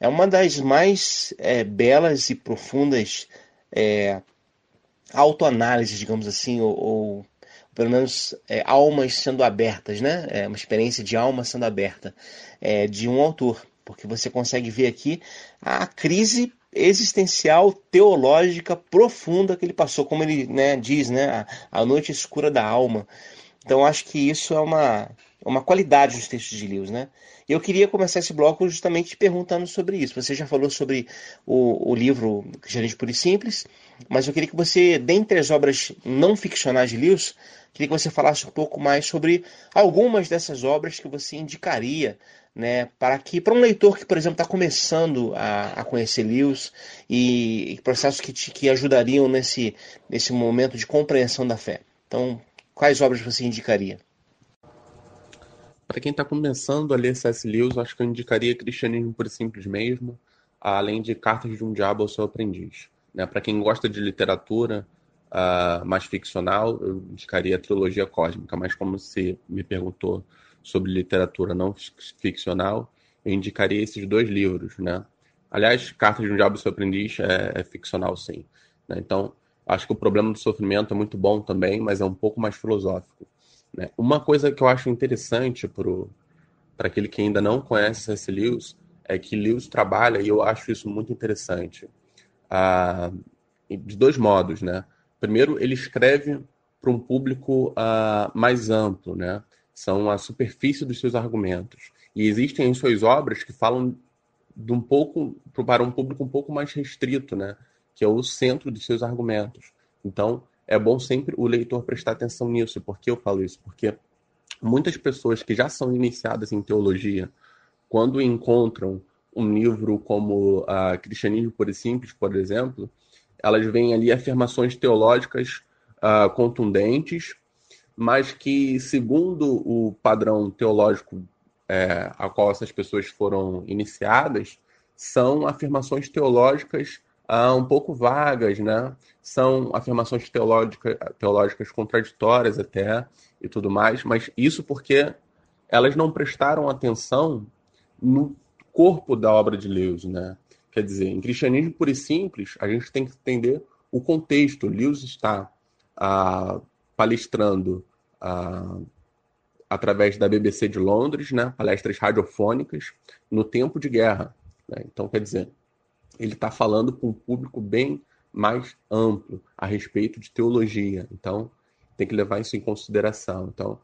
é uma das mais é, belas e profundas é, autoanálises, digamos assim, ou, ou pelo menos é, almas sendo abertas, né? É uma experiência de alma sendo aberta é, de um autor, porque você consegue ver aqui a crise existencial teológica profunda que ele passou, como ele né, diz, né? A, noite escura da alma. Então acho que isso é uma uma qualidade dos textos de Lewis, né? Eu queria começar esse bloco justamente te perguntando sobre isso. Você já falou sobre o, o livro Cristianismo Puro e Simples, mas eu queria que você, dentre as obras não ficcionais de Lewis, queria que você falasse um pouco mais sobre algumas dessas obras que você indicaria né, para que para um leitor que, por exemplo, está começando a, a conhecer Lewis e, e processos que, te, que ajudariam nesse, nesse momento de compreensão da fé. Então, quais obras você indicaria? Para quem está começando a ler C.S. Lewis, acho que eu indicaria Cristianismo por Simples mesmo, além de Cartas de um Diabo ao Seu Aprendiz. Né? Para quem gosta de literatura uh, mais ficcional, eu indicaria a Trilogia Cósmica, mas como você me perguntou sobre literatura não ficcional, eu indicaria esses dois livros. Né? Aliás, Cartas de um Diabo ao Seu Aprendiz é, é ficcional, sim. Né? Então, acho que o problema do sofrimento é muito bom também, mas é um pouco mais filosófico. Né? Uma coisa que eu acho interessante para aquele que ainda não conhece C.S. Lewis é que Lewis trabalha, e eu acho isso muito interessante, uh, de dois modos. Né? Primeiro, ele escreve para um público uh, mais amplo, né? são a superfície dos seus argumentos. E existem em suas obras que falam de um pouco para um público um pouco mais restrito, né? que é o centro dos seus argumentos. Então, é bom sempre o leitor prestar atenção nisso. Por que eu falo isso? Porque muitas pessoas que já são iniciadas em teologia, quando encontram um livro como uh, Cristianismo Por e Simples, por exemplo, elas veem ali afirmações teológicas uh, contundentes, mas que, segundo o padrão teológico é, a qual essas pessoas foram iniciadas, são afirmações teológicas uh, um pouco vagas, né? São afirmações teológica, teológicas contraditórias até e tudo mais, mas isso porque elas não prestaram atenção no corpo da obra de Lewis, né? Quer dizer, em cristianismo puro e simples, a gente tem que entender o contexto. Lewis está uh, palestrando uh, através da BBC de Londres, né? palestras radiofônicas, no tempo de guerra. Né? Então, quer dizer, ele está falando com um público bem mais amplo a respeito de teologia. Então, tem que levar isso em consideração. Então,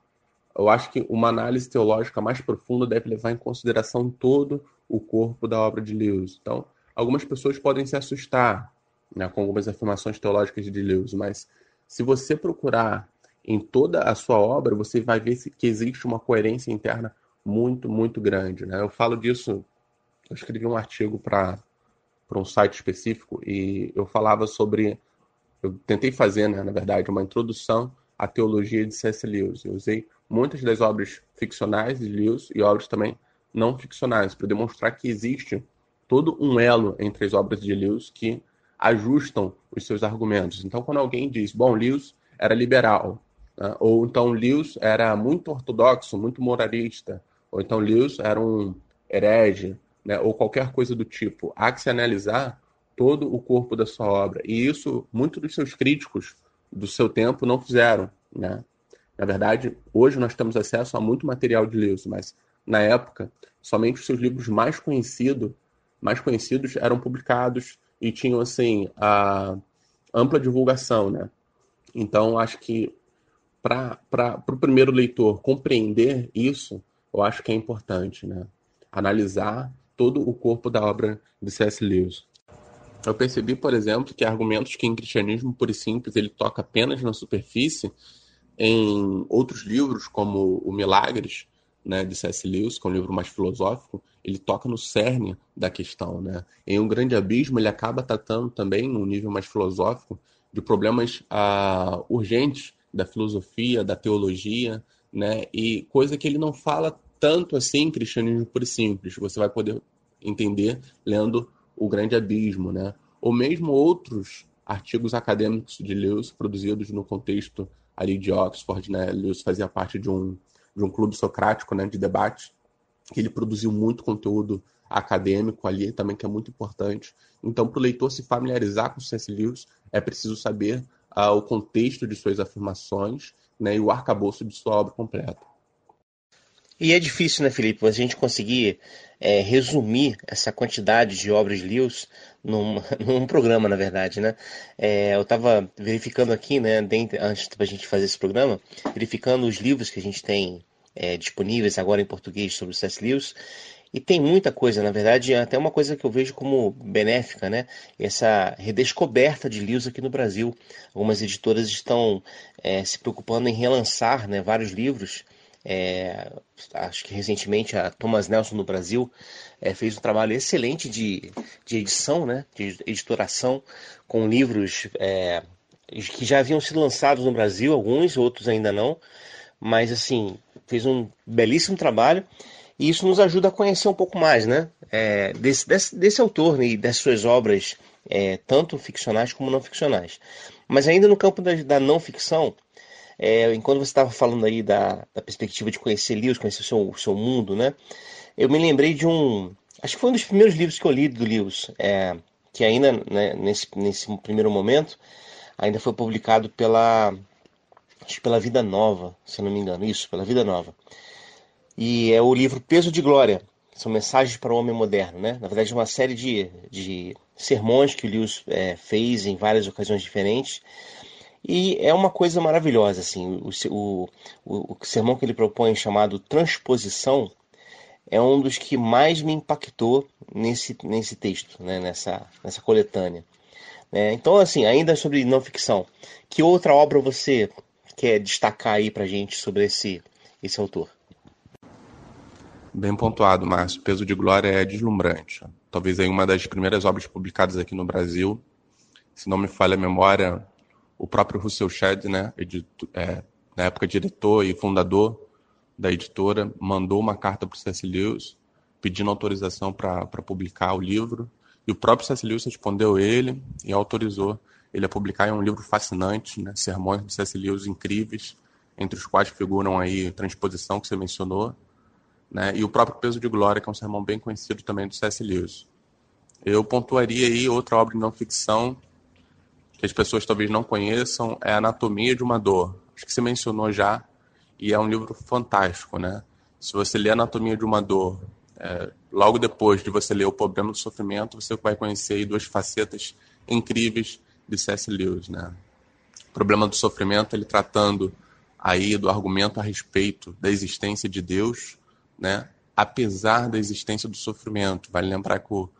eu acho que uma análise teológica mais profunda deve levar em consideração todo o corpo da obra de Lewis. Então, algumas pessoas podem se assustar né, com algumas afirmações teológicas de Lewis, mas se você procurar em toda a sua obra, você vai ver que existe uma coerência interna muito, muito grande. Né? Eu falo disso, eu escrevi um artigo para para um site específico e eu falava sobre. Eu tentei fazer, né, na verdade, uma introdução à teologia de C.S. Lewis. Eu usei muitas das obras ficcionais de Lewis e obras também não ficcionais para demonstrar que existe todo um elo entre as obras de Lewis que ajustam os seus argumentos. Então, quando alguém diz, bom, Lewis era liberal, né? ou então Lewis era muito ortodoxo, muito moralista, ou então Lewis era um herege, né, ou qualquer coisa do tipo, há que se analisar todo o corpo da sua obra. E isso, muitos dos seus críticos do seu tempo não fizeram, né? Na verdade, hoje nós temos acesso a muito material de Lewis, mas na época, somente os seus livros mais conhecidos, mais conhecidos eram publicados e tinham assim a ampla divulgação, né? Então, acho que para o primeiro leitor compreender isso, eu acho que é importante, né? Analisar todo o corpo da obra de C.S. Lewis. Eu percebi, por exemplo, que argumentos que em cristianismo puro e simples ele toca apenas na superfície, em outros livros, como o Milagres, né, de C.S. Lewis, que é um livro mais filosófico, ele toca no cerne da questão. Né? Em Um Grande Abismo, ele acaba tratando também, num nível mais filosófico, de problemas ah, urgentes da filosofia, da teologia, né? e coisa que ele não fala tanto assim em cristianismo e simples. Você vai poder entender lendo O Grande Abismo, né? ou mesmo outros artigos acadêmicos de Lewis produzidos no contexto ali de Oxford, né? Lewis fazia parte de um de um clube socrático, né, de debate, que ele produziu muito conteúdo acadêmico ali também que é muito importante. Então, para o leitor se familiarizar com C.S. Lewis, é preciso saber uh, o contexto de suas afirmações né, e o arcabouço de sua obra completa. E é difícil, né, Felipe, a gente conseguir é, resumir essa quantidade de obras de Lewis num, [LAUGHS] num programa, na verdade, né? É, eu estava verificando aqui, né, dentro, antes da gente fazer esse programa, verificando os livros que a gente tem é, disponíveis agora em português sobre o C.S. Lewis, e tem muita coisa, na verdade, até uma coisa que eu vejo como benéfica, né? Essa redescoberta de Lewis aqui no Brasil. Algumas editoras estão é, se preocupando em relançar né, vários livros é, acho que recentemente a Thomas Nelson no Brasil é, fez um trabalho excelente de, de edição, né, de editoração, com livros é, que já haviam sido lançados no Brasil, alguns, outros ainda não, mas assim, fez um belíssimo trabalho. E isso nos ajuda a conhecer um pouco mais né, é, desse, desse, desse, autor né, e das suas obras, é, tanto ficcionais como não ficcionais. Mas ainda no campo da, da não ficção, é, enquanto você estava falando aí da, da, perspectiva de conhecer Lewis, conhecer o seu, o seu mundo, né? Eu me lembrei de um. Acho que foi um dos primeiros livros que eu li do Lewis, é, que ainda né, nesse, nesse primeiro momento ainda foi publicado pela acho pela Vida Nova, se não me engano, isso, pela Vida Nova. E é o livro Peso de Glória, são mensagens para o homem moderno, né? Na verdade, é uma série de, de sermões que o Lewis é, fez em várias ocasiões diferentes e é uma coisa maravilhosa, assim, o, o, o, sermão que ele propõe chamado Transposição é um dos que mais me impactou nesse, nesse texto, né, nessa, nessa coletânea. É, então, assim, ainda sobre não ficção, que outra obra você quer destacar aí pra gente sobre esse, esse autor? Bem pontuado, Márcio. Peso de Glória é deslumbrante. Talvez aí uma das primeiras obras publicadas aqui no Brasil. Se não me falha a memória, o próprio Russell Shedd, né, é, na época diretor e fundador da editora, mandou uma carta para o C.S. Lewis pedindo autorização para publicar o livro. E o próprio C.S. Lewis respondeu ele e autorizou ele a publicar em um livro fascinante, né, sermões de C.S. Lewis incríveis, entre os quais figuram aí Transposição, que você mencionou, né, e o próprio Peso de Glória, que é um sermão bem conhecido também do C.S. Lewis. Eu pontuaria aí outra obra de não ficção que as pessoas talvez não conheçam é Anatomia de uma Dor. Acho que você mencionou já, e é um livro fantástico, né? Se você ler Anatomia de uma Dor, é, logo depois de você ler O Problema do Sofrimento, você vai conhecer duas facetas incríveis de C.S. Lewis, né? O Problema do Sofrimento, ele tratando aí do argumento a respeito da existência de Deus, né? Apesar da existência do sofrimento. Vale lembrar que o,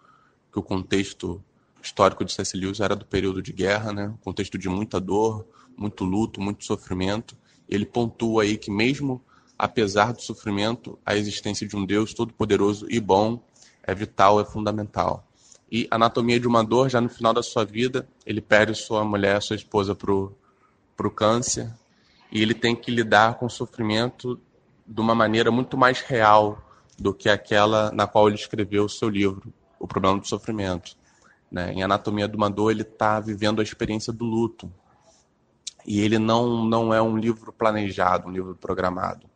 que o contexto histórico de C.S. Lewis era do período de guerra, né? contexto de muita dor, muito luto, muito sofrimento. Ele pontua aí que mesmo apesar do sofrimento, a existência de um Deus todo-poderoso e bom é vital, é fundamental. E Anatomia de uma Dor, já no final da sua vida, ele perde sua mulher, sua esposa para o câncer, e ele tem que lidar com o sofrimento de uma maneira muito mais real do que aquela na qual ele escreveu o seu livro, O Problema do Sofrimento. Né? Em Anatomia de uma Dor, ele está vivendo a experiência do luto. E ele não, não é um livro planejado, um livro programado,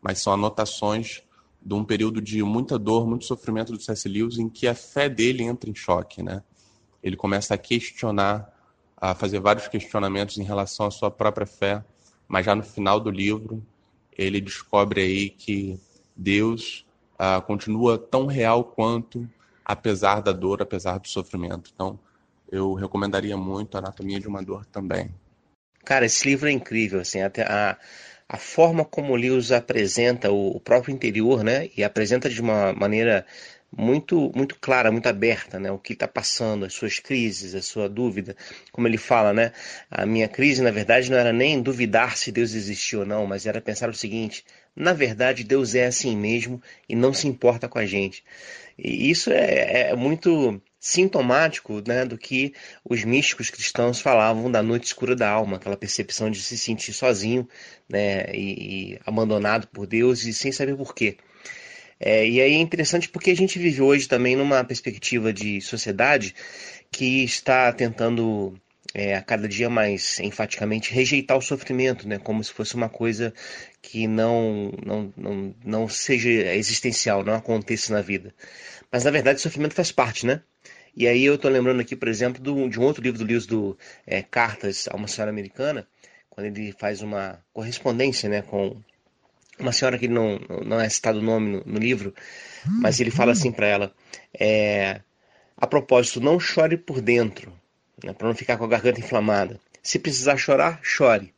mas são anotações de um período de muita dor, muito sofrimento do C.S. Lewis, em que a fé dele entra em choque. Né? ele começa a questionar, a fazer vários questionamentos em relação à sua própria fé, mas já no final do livro ele descobre aí que Deus uh, continua tão real quanto, apesar da dor, apesar do sofrimento. Então, eu recomendaria muito a Anatomia de uma Dor também. Cara, esse livro é incrível, assim, até a, a forma como o Lewis apresenta o, o próprio interior, né, e apresenta de uma maneira muito muito clara, muito aberta, né? O que está passando, as suas crises, a sua dúvida, como ele fala, né? A minha crise, na verdade, não era nem duvidar se Deus existiu ou não, mas era pensar o seguinte: na verdade, Deus é assim mesmo e não se importa com a gente. E isso é, é muito sintomático né, do que os místicos cristãos falavam da noite escura da alma, aquela percepção de se sentir sozinho né, e, e abandonado por Deus e sem saber porquê. É, e aí é interessante porque a gente vive hoje também numa perspectiva de sociedade que está tentando é, a cada dia mais enfaticamente rejeitar o sofrimento, né, como se fosse uma coisa que não, não, não, não seja existencial, não aconteça na vida. Mas na verdade o sofrimento faz parte, né? E aí eu estou lembrando aqui, por exemplo, do, de um outro livro do Lewis, do é, Cartas a uma Senhora Americana, quando ele faz uma correspondência né, com uma senhora que não, não é citado o nome no, no livro, mas ele fala assim para ela: é, a propósito, não chore por dentro, né, para não ficar com a garganta inflamada. Se precisar chorar, chore.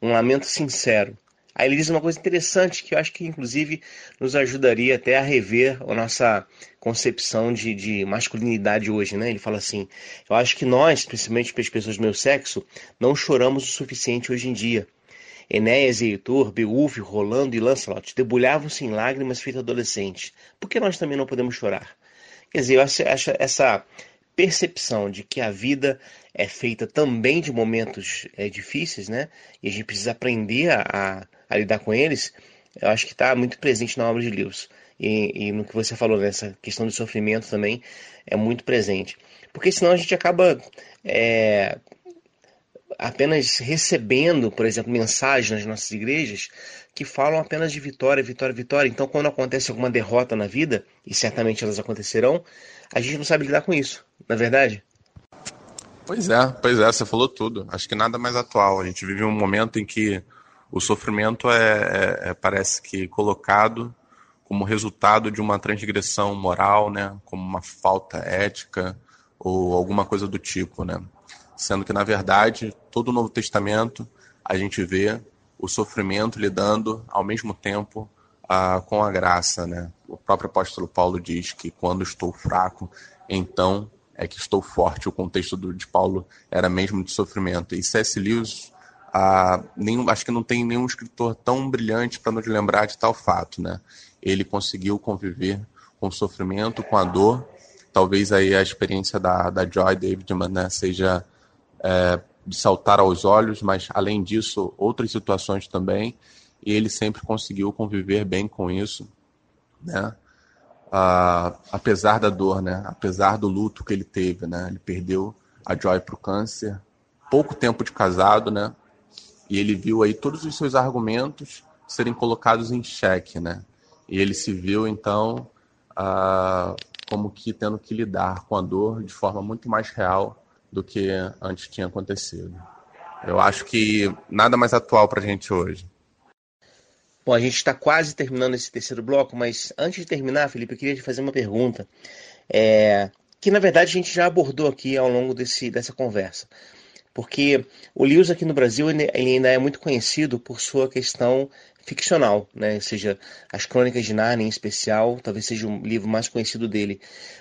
Um lamento sincero. Aí ele diz uma coisa interessante que eu acho que, inclusive, nos ajudaria até a rever a nossa concepção de, de masculinidade hoje, né? Ele fala assim: eu acho que nós, principalmente para as pessoas do meu sexo, não choramos o suficiente hoje em dia. Enéas e Heitor, Beowulf, Rolando e Lancelot debulhavam-se em lágrimas feitas adolescentes. Por que nós também não podemos chorar? Quer dizer, eu acho, acho essa percepção de que a vida é feita também de momentos é, difíceis, né? E a gente precisa aprender a, a lidar com eles, eu acho que está muito presente na obra de Lewis. E, e, no que você falou, nessa questão do sofrimento também, é muito presente. Porque senão a gente acaba é, apenas recebendo, por exemplo, mensagens nas nossas igrejas que falam apenas de vitória, vitória, vitória. Então, quando acontece alguma derrota na vida, e certamente elas acontecerão, a gente não sabe lidar com isso, na é verdade? Pois é, pois é, você falou tudo. Acho que nada mais atual. A gente vive um momento em que o sofrimento é, é, é parece que colocado como resultado de uma transgressão moral, né, como uma falta ética ou alguma coisa do tipo, né? Sendo que na verdade todo o Novo Testamento a gente vê o sofrimento lidando ao mesmo tempo ah, com a graça, né? O próprio apóstolo Paulo diz que quando estou fraco, então é que estou forte. O contexto do, de Paulo era mesmo de sofrimento. E C.S. Lewis, ah, nenhum, acho que não tem nenhum escritor tão brilhante para nos lembrar de tal fato, né? Ele conseguiu conviver com o sofrimento, com a dor. Talvez aí a experiência da, da Joy Davidman né, seja é, de saltar aos olhos, mas além disso, outras situações também. E ele sempre conseguiu conviver bem com isso, né? Uh, apesar da dor, né? Apesar do luto que ele teve, né? Ele perdeu a Joy para o câncer, pouco tempo de casado, né? E ele viu aí todos os seus argumentos serem colocados em xeque, né? E ele se viu então uh, como que tendo que lidar com a dor de forma muito mais real do que antes tinha acontecido. Eu acho que nada mais atual para a gente hoje. Bom, a gente está quase terminando esse terceiro bloco, mas antes de terminar, Felipe, eu queria te fazer uma pergunta, é, que na verdade a gente já abordou aqui ao longo desse, dessa conversa. Porque o Lewis aqui no Brasil ele, ainda é muito conhecido por sua questão ficcional, né? Ou seja, as Crônicas de Narnia em especial, talvez seja o livro mais conhecido dele.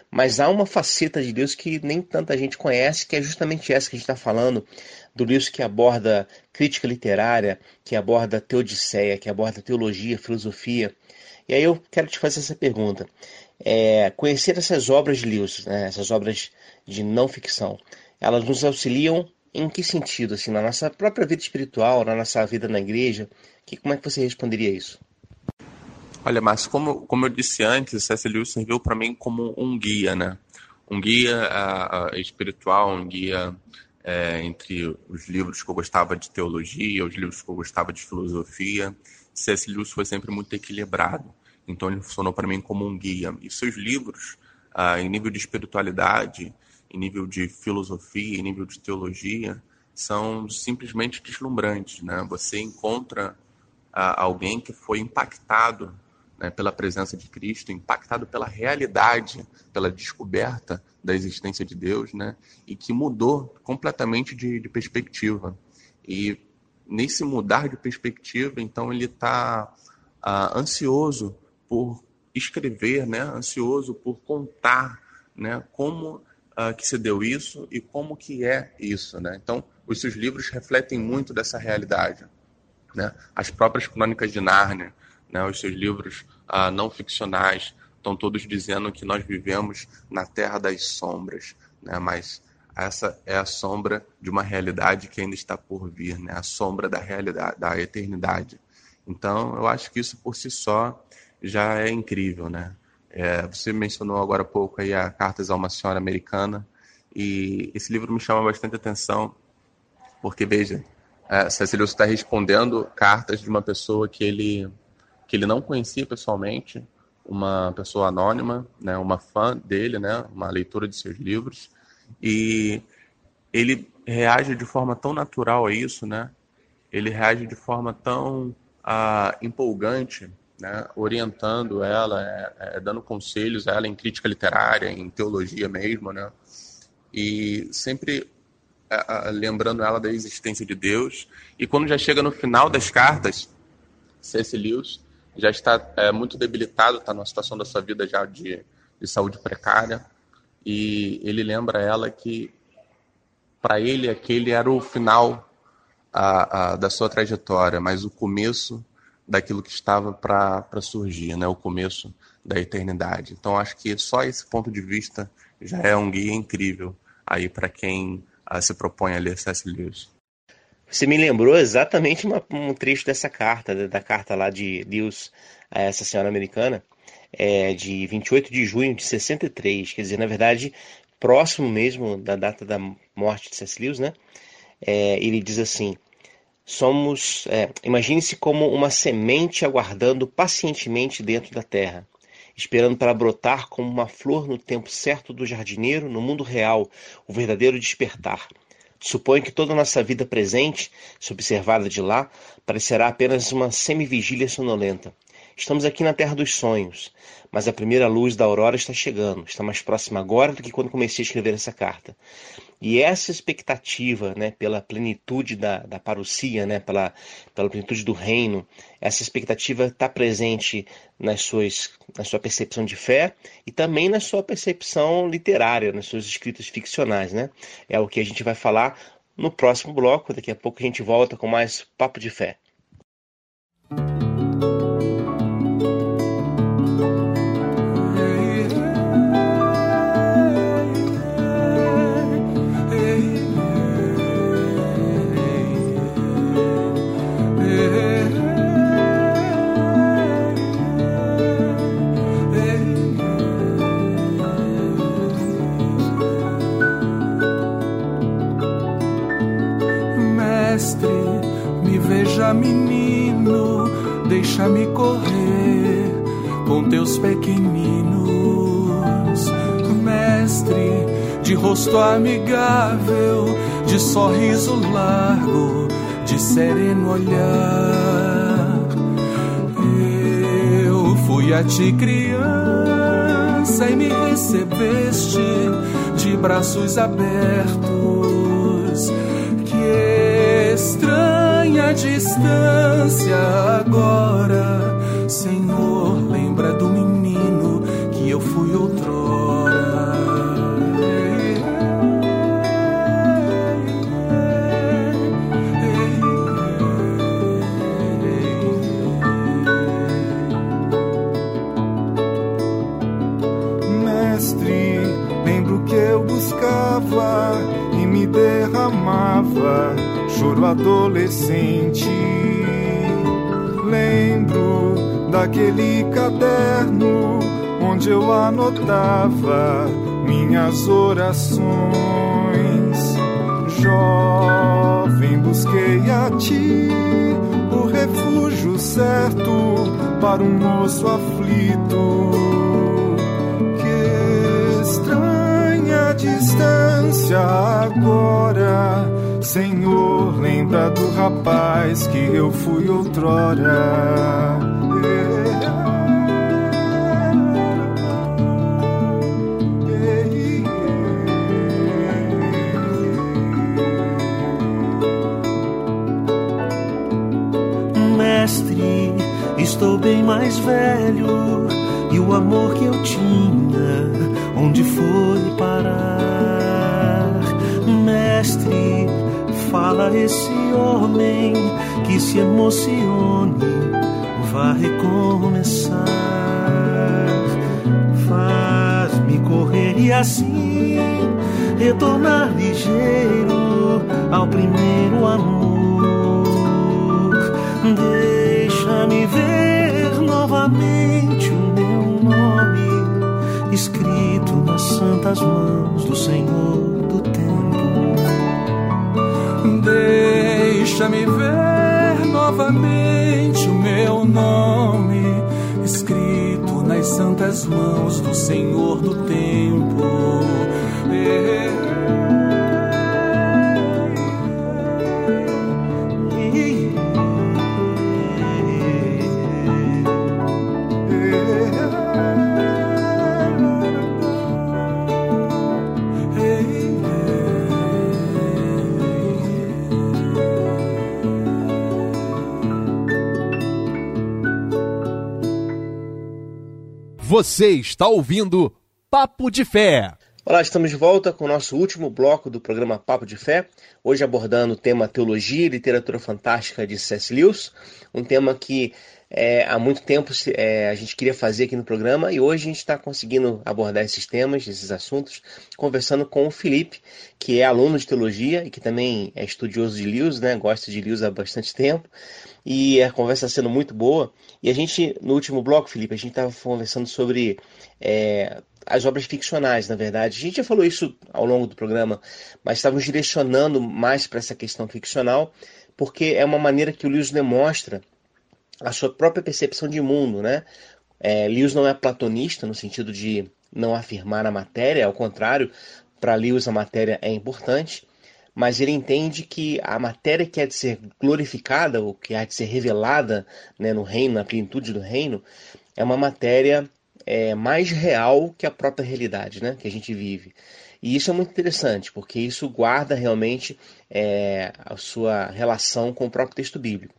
Mas há uma faceta de Deus que nem tanta gente conhece, que é justamente essa que a gente está falando, do Lewis que aborda crítica literária, que aborda teodiceia, que aborda teologia, filosofia. E aí eu quero te fazer essa pergunta. É, conhecer essas obras de Lewis, né, essas obras de não ficção, elas nos auxiliam em que sentido, assim, na nossa própria vida espiritual, na nossa vida na igreja? Que, como é que você responderia isso? Olha, Márcio, como, como eu disse antes, C.S. Lewis serviu para mim como um guia, né? Um guia uh, espiritual, um guia é, entre os livros que eu gostava de teologia, os livros que eu gostava de filosofia. C.S. Lewis foi sempre muito equilibrado, então ele funcionou para mim como um guia. E seus livros, ah, em nível de espiritualidade, em nível de filosofia, em nível de teologia, são simplesmente deslumbrantes. Né? Você encontra ah, alguém que foi impactado né, pela presença de Cristo, impactado pela realidade, pela descoberta da existência de Deus, né, e que mudou completamente de, de perspectiva. E nesse mudar de perspectiva, então ele está ah, ansioso por escrever, né, ansioso por contar, né, como ah, que se deu isso e como que é isso, né. Então, os seus livros refletem muito dessa realidade, né. As próprias crônicas de Nárnia, né, os seus livros ah, não ficcionais estão todos dizendo que nós vivemos na terra das sombras, né, mas essa é a sombra de uma realidade que ainda está por vir, né, a sombra da realidade, da eternidade. Então, eu acho que isso por si só já é incrível, né? É, você mencionou agora há pouco aí a Cartas a uma Senhora Americana e esse livro me chama bastante atenção porque veja, é, Cecílio está respondendo cartas de uma pessoa que ele que ele não conhecia pessoalmente, uma pessoa anônima, né, uma fã dele, né, uma leitura de seus livros, e ele reage de forma tão natural a isso, né? Ele reage de forma tão ah, empolgante, né? Orientando ela, é, é, dando conselhos a ela em crítica literária, em teologia mesmo, né? E sempre lembrando ela da existência de Deus. E quando já chega no final das cartas, C.S. Lewis já está é, muito debilitado, está numa situação da sua vida já de, de saúde precária, e ele lembra ela que para ele aquele era o final a, a, da sua trajetória, mas o começo daquilo que estava para surgir, né? o começo da eternidade. Então acho que só esse ponto de vista já é um guia incrível aí para quem uh, se propõe a ler C.S. Lewis. Você me lembrou exatamente uma, um trecho dessa carta, da, da, carta lá de Lewis a essa senhora americana, é, de 28 de junho de 63, quer dizer, na verdade, próximo mesmo da data da morte de C.S. Lewis, né? É, ele diz assim: somos, é, imagine-se como uma semente aguardando pacientemente dentro da terra, esperando para brotar como uma flor no tempo certo do jardineiro, no mundo real, o verdadeiro despertar. Suponho que toda a nossa vida presente, se observada de lá, parecerá apenas uma semivigília sonolenta. Estamos aqui na terra dos sonhos, mas a primeira luz da aurora está chegando, está mais próxima agora do que quando comecei a escrever essa carta. E essa expectativa né, pela plenitude da, da né, pela, pela plenitude do reino, essa expectativa está presente nas suas, na sua percepção de fé e também na sua percepção literária, nas suas escritas ficcionais. Né? É o que a gente vai falar no próximo bloco. Daqui a pouco a gente volta com mais Papo de Fé. Com teus pequeninos. Mestre, de rosto amigável, de sorriso largo, de sereno olhar. Eu fui a ti criança e me recebeste de braços abertos. Que estranho minha distância agora. Senhor, lembra do menino que eu fui outrora. Mestre, lembro que eu buscava e me derramava choro adolescente. Lembro daquele caderno onde eu anotava minhas orações. Jovem, busquei a ti o refúgio certo para um moço aflito. Que estranha distância agora, Senhor, lembra do rapaz que eu fui outrora. Mestre, estou bem mais velho e o amor que eu tinha, onde foi parar? Mestre, fala esse homem que se emocione, vai recomeçar. Faz-me correr e assim retornar ligeiro ao primeiro amor. Deixa-me ver novamente o meu nome escrito nas santas mãos do Senhor Deixa-me ver novamente o meu nome escrito nas santas mãos do Senhor do tempo. Você está ouvindo Papo de Fé. Olá, estamos de volta com o nosso último bloco do programa Papo de Fé, hoje abordando o tema Teologia e Literatura Fantástica de C.S. Lewis, um tema que é, há muito tempo é, a gente queria fazer aqui no programa e hoje a gente está conseguindo abordar esses temas, esses assuntos, conversando com o Felipe, que é aluno de teologia e que também é estudioso de Lewis, né? gosta de Lewis há bastante tempo e a conversa sendo muito boa. E a gente, no último bloco, Felipe, a gente estava conversando sobre é, as obras ficcionais, na verdade. A gente já falou isso ao longo do programa, mas estávamos direcionando mais para essa questão ficcional, porque é uma maneira que o Lewis demonstra a sua própria percepção de mundo, né? É, Lewis não é platonista no sentido de não afirmar a matéria, ao contrário, para Lewis a matéria é importante, mas ele entende que a matéria que há de ser glorificada, ou que há de ser revelada né, no reino, na plenitude do reino, é uma matéria é, mais real que a própria realidade né, que a gente vive. E isso é muito interessante, porque isso guarda realmente é, a sua relação com o próprio texto bíblico.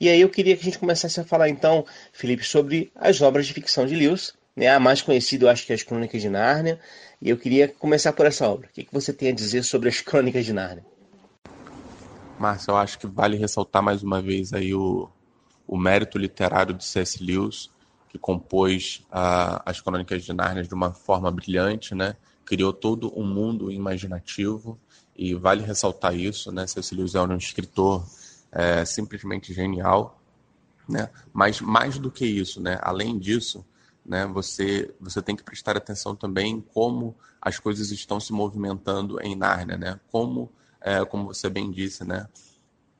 E aí eu queria que a gente começasse a falar então, Felipe, sobre as obras de ficção de Lewis. Né? A mais conhecida, eu acho que é as Crônicas de Nárnia. E eu queria começar por essa obra. O que, que você tem a dizer sobre as Crônicas de Nárnia? Márcio, eu acho que vale ressaltar mais uma vez aí o, o mérito literário de C.S. Lewis, que compôs uh, as Crônicas de Nárnia de uma forma brilhante, né? Criou todo um mundo imaginativo e vale ressaltar isso, né? C.S. Lewis é um escritor é, simplesmente genial, né? Mas mais do que isso, né? Além disso, né? Você você tem que prestar atenção também em como as coisas estão se movimentando em Nárnia, né? Como é, como você bem disse, né?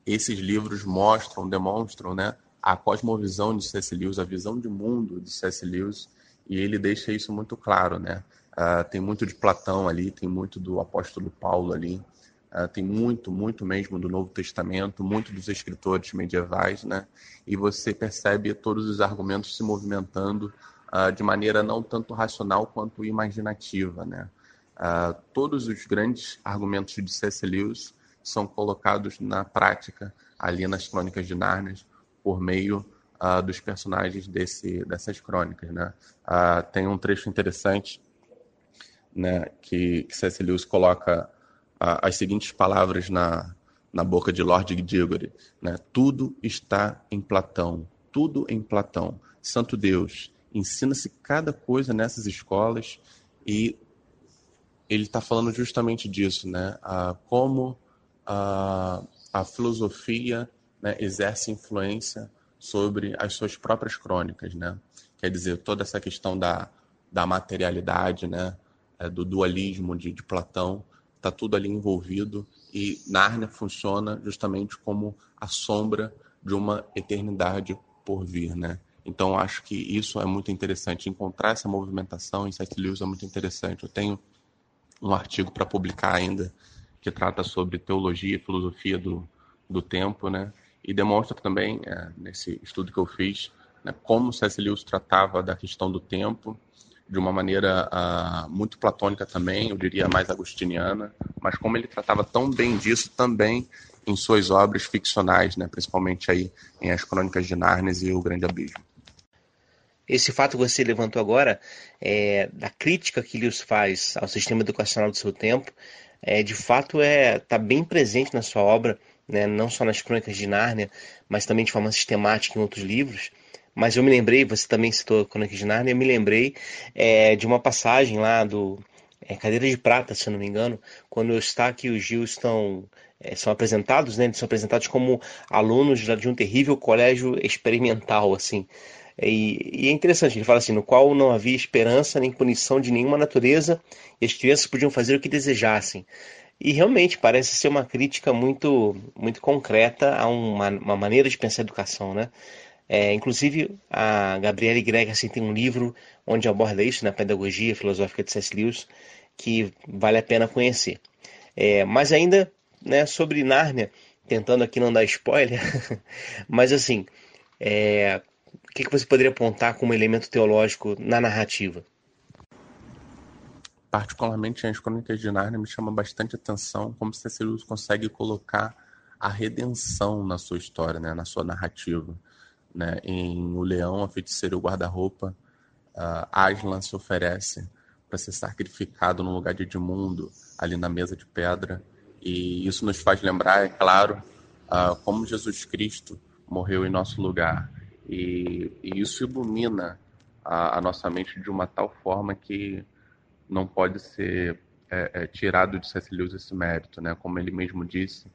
Esses livros mostram, demonstram, né? A cosmovisão de C.S. Lewis, a visão de mundo de C.S. Lewis, e ele deixa isso muito claro, né? Uh, tem muito de Platão ali, tem muito do apóstolo Paulo ali, Uh, tem muito, muito mesmo do Novo Testamento, muito dos escritores medievais, né? E você percebe todos os argumentos se movimentando uh, de maneira não tanto racional quanto imaginativa, né? Uh, todos os grandes argumentos de C.S. Lewis são colocados na prática ali nas Crônicas de Nárnia por meio dos personagens desse, dessas crônicas, né? tem um trecho interessante, né, que, que C.S. Lewis coloca as seguintes palavras na, na boca de Lord Digory, né? Tudo está em Platão, tudo em Platão. Santo Deus, ensina-se cada coisa nessas escolas e ele está falando justamente disso, né? Como a, a filosofia né, exerce influência sobre as suas próprias crônicas, né? Quer dizer, toda essa questão da, da materialidade, né? É, do dualismo de, de Platão, está tudo ali envolvido e Nárnia funciona justamente como a sombra de uma eternidade por vir, né? Então acho que isso é muito interessante encontrar essa movimentação em Sete Lewis é muito interessante. Eu tenho um artigo para publicar ainda que trata sobre teologia e filosofia do, do tempo, né? E demonstra também, é, nesse estudo que eu fiz, né, como C.S. Lewis tratava da questão do tempo de uma maneira uh, muito platônica também, eu diria mais agustiniana, mas como ele tratava tão bem disso também em suas obras ficcionais, né, principalmente aí em As Crônicas de Nárnia e O Grande Abismo. Esse fato que você levantou agora, é, da crítica que Lewis faz ao sistema educacional do seu tempo, é, de fato é está bem presente na sua obra, né, não só nas Crônicas de Nárnia, mas também de forma sistemática em outros livros. Mas eu me lembrei, você também citou Crônicas de Nárnia, eu me lembrei é, de uma passagem lá do é, Cadeira de Prata, se eu não me engano, quando o Stack e o Gil estão é, são apresentados, né, eles são apresentados como alunos de um terrível colégio experimental, assim. E, e, é interessante, ele fala assim, no qual não havia esperança nem punição de nenhuma natureza e as crianças podiam fazer o que desejassem. E realmente parece ser uma crítica muito, muito concreta a uma, uma maneira de pensar a educação, né? É, inclusive, a Gabriele Gregersen tem um livro onde aborda isso na né, pedagogia filosófica de C.S. Lewis, que vale a pena conhecer. É, mas ainda né, sobre Nárnia, tentando aqui não dar spoiler, [LAUGHS] mas assim, é, que, que você poderia apontar como elemento teológico na narrativa? Particularmente as Crônicas de Nárnia me chama bastante atenção como C.S. Lewis consegue colocar a redenção na sua história, né, na sua narrativa. Né? Em O Leão, a Feiticeira e o Guarda-Roupa, uh, Aslan se oferece para ser sacrificado no lugar de Edmundo, ali na mesa de pedra. E isso nos faz lembrar, é claro, uh, como Jesus Cristo morreu em nosso lugar. E, e isso ilumina a, a, nossa mente de uma tal forma que não pode ser é, é, tirado de C.S. Lewis esse mérito, né? Como ele mesmo disse,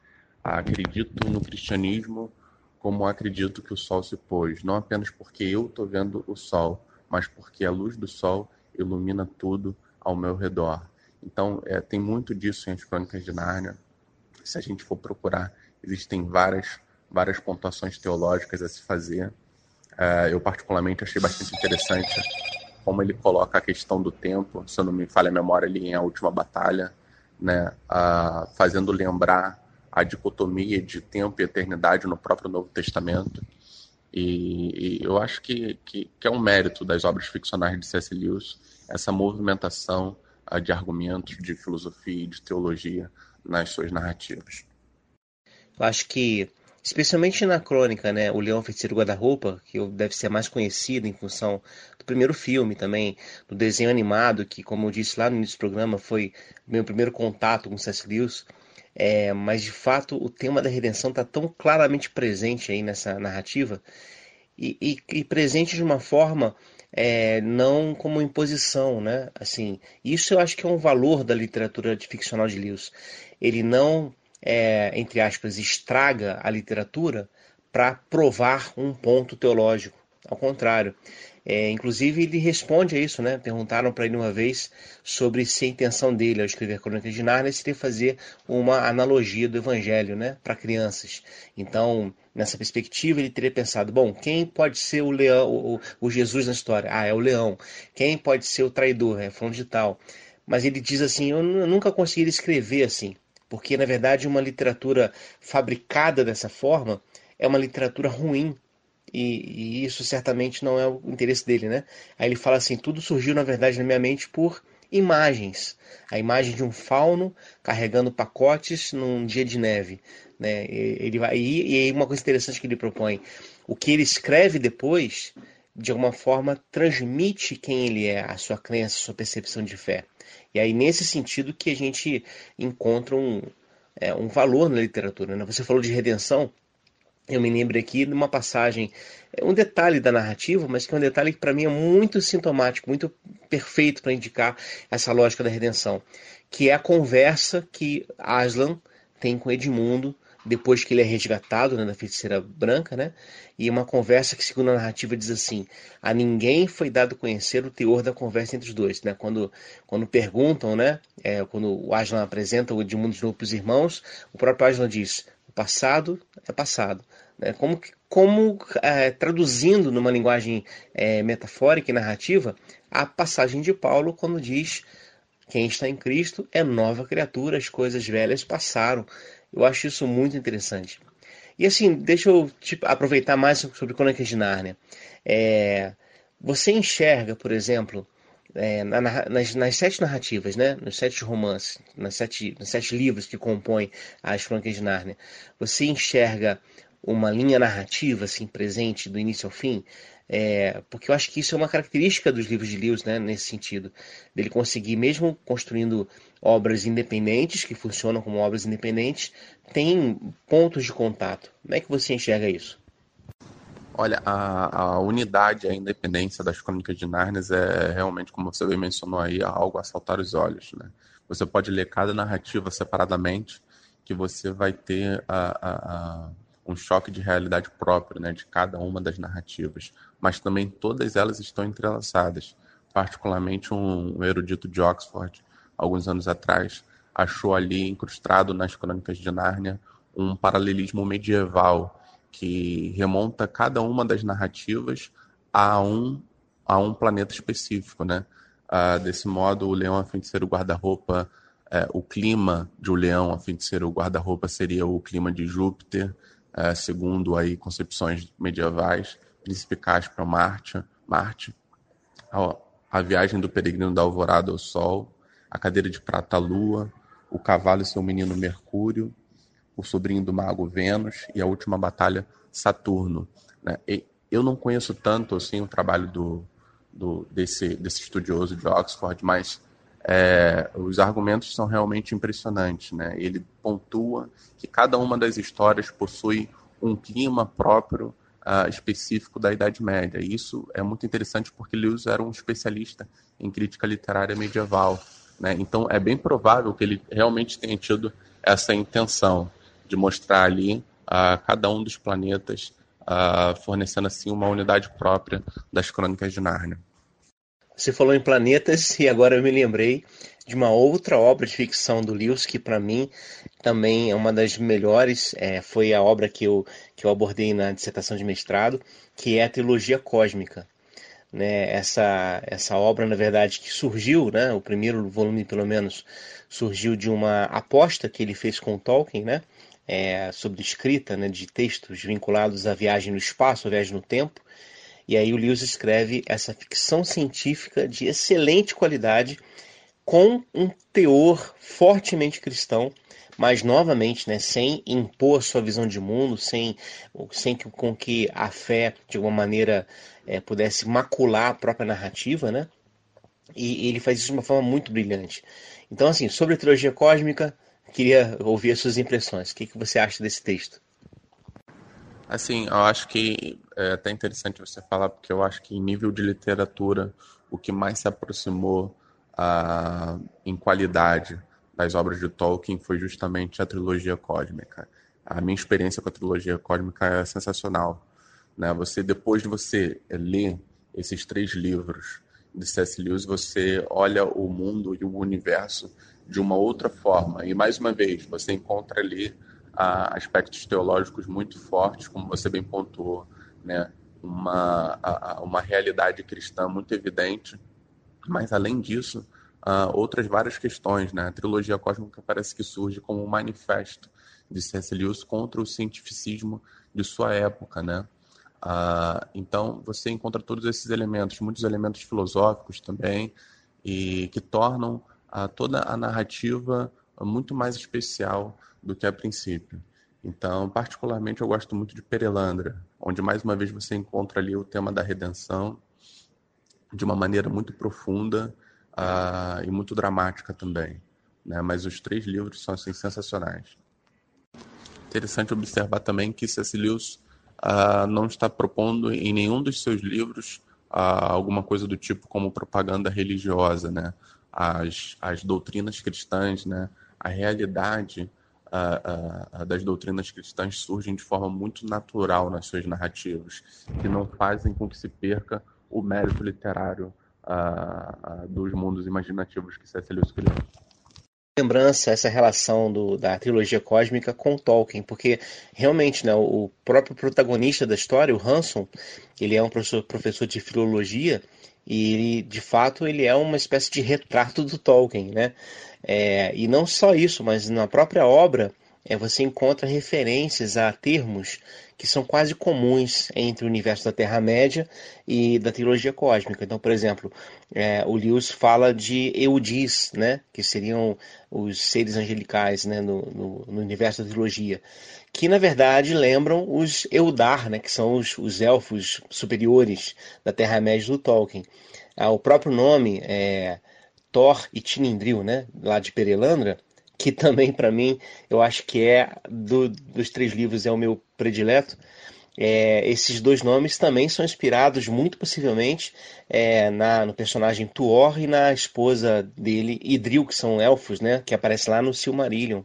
acredito no cristianismo como acredito que o sol se pôs, não apenas porque eu estou vendo o sol, mas porque a luz do sol ilumina tudo ao meu redor. Então, é, tem muito disso em As Crônicas de Nárnia. Se a gente for procurar, existem várias, várias pontuações teológicas a se fazer. É, eu, particularmente, achei bastante interessante como ele coloca a questão do tempo, se eu não me falha a memória, ali em A Última Batalha, né, uh, fazendo lembrar a dicotomia de tempo e eternidade no próprio Novo Testamento. E, e eu acho que, que, que, é um mérito das obras ficcionais de C.S. Lewis essa movimentação uh, de argumentos, de filosofia e de teologia nas suas narrativas. Eu acho que, especialmente na crônica, né, o Leão Feiticeiro Guarda-Roupa, que deve ser mais conhecido em função do primeiro filme também, do desenho animado, que, como eu disse lá no início do programa, foi meu primeiro contato com C.S. Lewis é, mas de fato o tema da redenção está tão claramente presente aí nessa narrativa e, e, e presente de uma forma é, não como imposição, né? Assim, isso eu acho que é um valor da literatura de ficcional de Lewis. Ele não, é, entre aspas, estraga a literatura para provar um ponto teológico. Ao contrário, é, inclusive, ele responde a isso, né? Perguntaram para ele uma vez sobre se a intenção dele ao escrever Crônicas de Nárnia seria fazer uma analogia do Evangelho, né? Para crianças. Então, nessa perspectiva, ele teria pensado: bom, quem pode ser o leão, o, o Jesus na história? Ah, é o leão. Quem pode ser o traidor? É fulano de tal. Mas ele diz assim: eu nunca consegui escrever assim, porque na verdade uma literatura fabricada dessa forma é uma literatura ruim e, e, isso certamente não é o interesse dele, né? Aí ele fala assim: tudo surgiu na verdade na minha mente por imagens. A imagem de um fauno carregando pacotes num dia de neve. Né? Ele vai, e, e uma coisa interessante que ele propõe: o que ele escreve depois, de alguma forma, transmite quem ele é, a sua crença, a sua percepção de fé. E aí, nesse sentido, que a gente encontra um, é, um valor na literatura. Né? Você falou de redenção. Eu me lembro aqui de uma passagem, é um detalhe da narrativa, mas que é um detalhe que para mim é muito sintomático, muito perfeito para indicar essa lógica da redenção, que é a conversa que Aslan tem com Edmundo depois que ele é resgatado né, da feiticeira branca, né? E uma conversa que, segundo a narrativa, diz assim: a ninguém foi dado conhecer o teor da conversa entre os dois, né? Quando, quando perguntam, né? É, quando o Aslan apresenta o Edmundo de novo para os irmãos, o próprio Aslan diz: o passado é passado. Né? Como, como é, traduzindo numa linguagem é, metafórica e narrativa a passagem de Paulo quando diz quem está em Cristo é nova criatura, as coisas velhas passaram. Eu acho isso muito interessante. E assim, deixa eu aproveitar mais sobre Crônicas de Nárnia. É, você enxerga, por exemplo, é, na, nas, nas, sete narrativas, né, nos sete romances, nas sete, nos sete livros que compõem as Crônicas de Nárnia, você enxerga uma linha narrativa assim presente do início ao fim? É, porque eu acho que isso é uma característica dos livros de Lewis, né, nesse sentido, dele conseguir, mesmo construindo obras independentes, que funcionam como obras independentes, tem pontos de contato. Como é que você enxerga isso? Olha, a, a unidade, a independência das Crônicas de Nárnia é realmente, como você bem mencionou aí, algo a saltar os olhos. Né? Você pode ler cada narrativa separadamente, que você vai ter a, a um choque de realidade próprio né, de cada uma das narrativas, mas também todas elas estão entrelaçadas. Particularmente, um, um erudito de Oxford, alguns anos atrás, achou ali incrustado nas Crônicas de Nárnia um paralelismo medieval que remonta cada uma das narrativas a um, a um planeta específico. Né? Ah, desse modo, o leão, a fim de ser o guarda-roupa, é, o clima de o leão, a fim de ser o guarda-roupa, seria o clima de Júpiter é, segundo aí concepções medievais, Príncipe Cáspio Marte, Marte a, a viagem do peregrino da alvorada ao sol, a cadeira de prata lua, o cavalo e seu menino Mercúrio, o sobrinho do mago Vênus e a última batalha Saturno. Né? eu não conheço tanto assim o trabalho do, do desse, desse estudioso de Oxford, mas é, os argumentos são realmente impressionantes. Né? Ele pontua que cada uma das histórias possui um clima próprio uh, específico da Idade Média. Isso é muito interessante porque Lewis era um especialista em crítica literária medieval. Né? Então é bem provável que ele realmente tenha tido essa intenção de mostrar ali uh, cada um dos planetas, fornecendo assim uma unidade própria das Crônicas de Nárnia. Você falou em planetas e agora eu me lembrei de uma outra obra de ficção do Lewis que para mim também é uma das melhores, é, foi a obra que eu, que eu abordei na dissertação de mestrado, que é a trilogia cósmica. Né, essa, essa obra, na verdade, que surgiu, né, o primeiro volume, pelo menos, surgiu de uma aposta que ele fez com Tolkien, né, é, sobre escrita né, de textos vinculados à viagem no espaço, à viagem no tempo, e aí o Lewis escreve essa ficção científica de excelente qualidade, com um teor fortemente cristão, mas novamente, né, sem impor sua visão de mundo, sem, sem que, com que a fé, de alguma maneira, é, pudesse macular a própria narrativa, né? E, ele faz isso de uma forma muito brilhante. Então, assim, sobre a trilogia cósmica, queria ouvir as suas impressões. O que, que você acha desse texto? Assim, eu acho que é até interessante você falar, porque eu acho que em nível de literatura, o que mais se aproximou uh, em qualidade das obras de Tolkien foi justamente a trilogia cósmica. A minha experiência com a trilogia cósmica é sensacional. Né? Você, depois de você ler esses três livros de C.S. Lewis, você olha o mundo e o universo de uma outra forma. E, mais uma vez, você encontra ali aspectos teológicos muito fortes, como você bem pontuou, né? uma, uma realidade cristã muito evidente, mas além disso, uh, outras várias questões. Né? A trilogia cósmica parece que surge como um manifesto de C.S. Lewis contra o cientificismo de sua época. Né? Uh, então, você encontra todos esses elementos, muitos elementos filosóficos também, e que tornam uh, toda a narrativa muito mais especial do que a princípio. Então, particularmente, eu gosto muito de Perelandra, onde mais uma vez você encontra ali o tema da redenção de uma maneira muito profunda uh, e muito dramática também. Né? Mas os três livros são assim, sensacionais. Interessante observar também que C.S. Lewis uh, não está propondo em nenhum dos seus livros uh, alguma coisa do tipo como propaganda religiosa, né? As, as doutrinas cristãs, né? A realidade uh, das doutrinas cristãs surgem de forma muito natural nas suas narrativas, que não fazem com que se perca o mérito literário uh, dos mundos imaginativos que C.S. Lewis criou. lembrança essa relação do, da trilogia cósmica com Tolkien, porque realmente né, o próprio protagonista da história, o Hanson, ele é um professor, professor de filologia e ele, de fato ele é uma espécie de retrato do Tolkien, né? É, e não só isso, mas na própria obra é, você encontra referências a termos que são quase comuns entre o universo da Terra-média e da trilogia cósmica. Então, por exemplo, é, o Lewis fala de Eudis, né, que seriam os seres angelicais né, no, no, no universo da trilogia, que na verdade lembram os Eldar, né, que são os, os elfos superiores da Terra-média do Tolkien. Ah, o próprio nome é Thor e Tinindril, né, lá de Perelandra, que também para mim eu acho que é do, dos três livros é o meu predileto. É, esses dois nomes também são inspirados muito possivelmente é, na, no personagem Tuor e na esposa dele, Idril, que são elfos, né, que aparece lá no Silmarillion.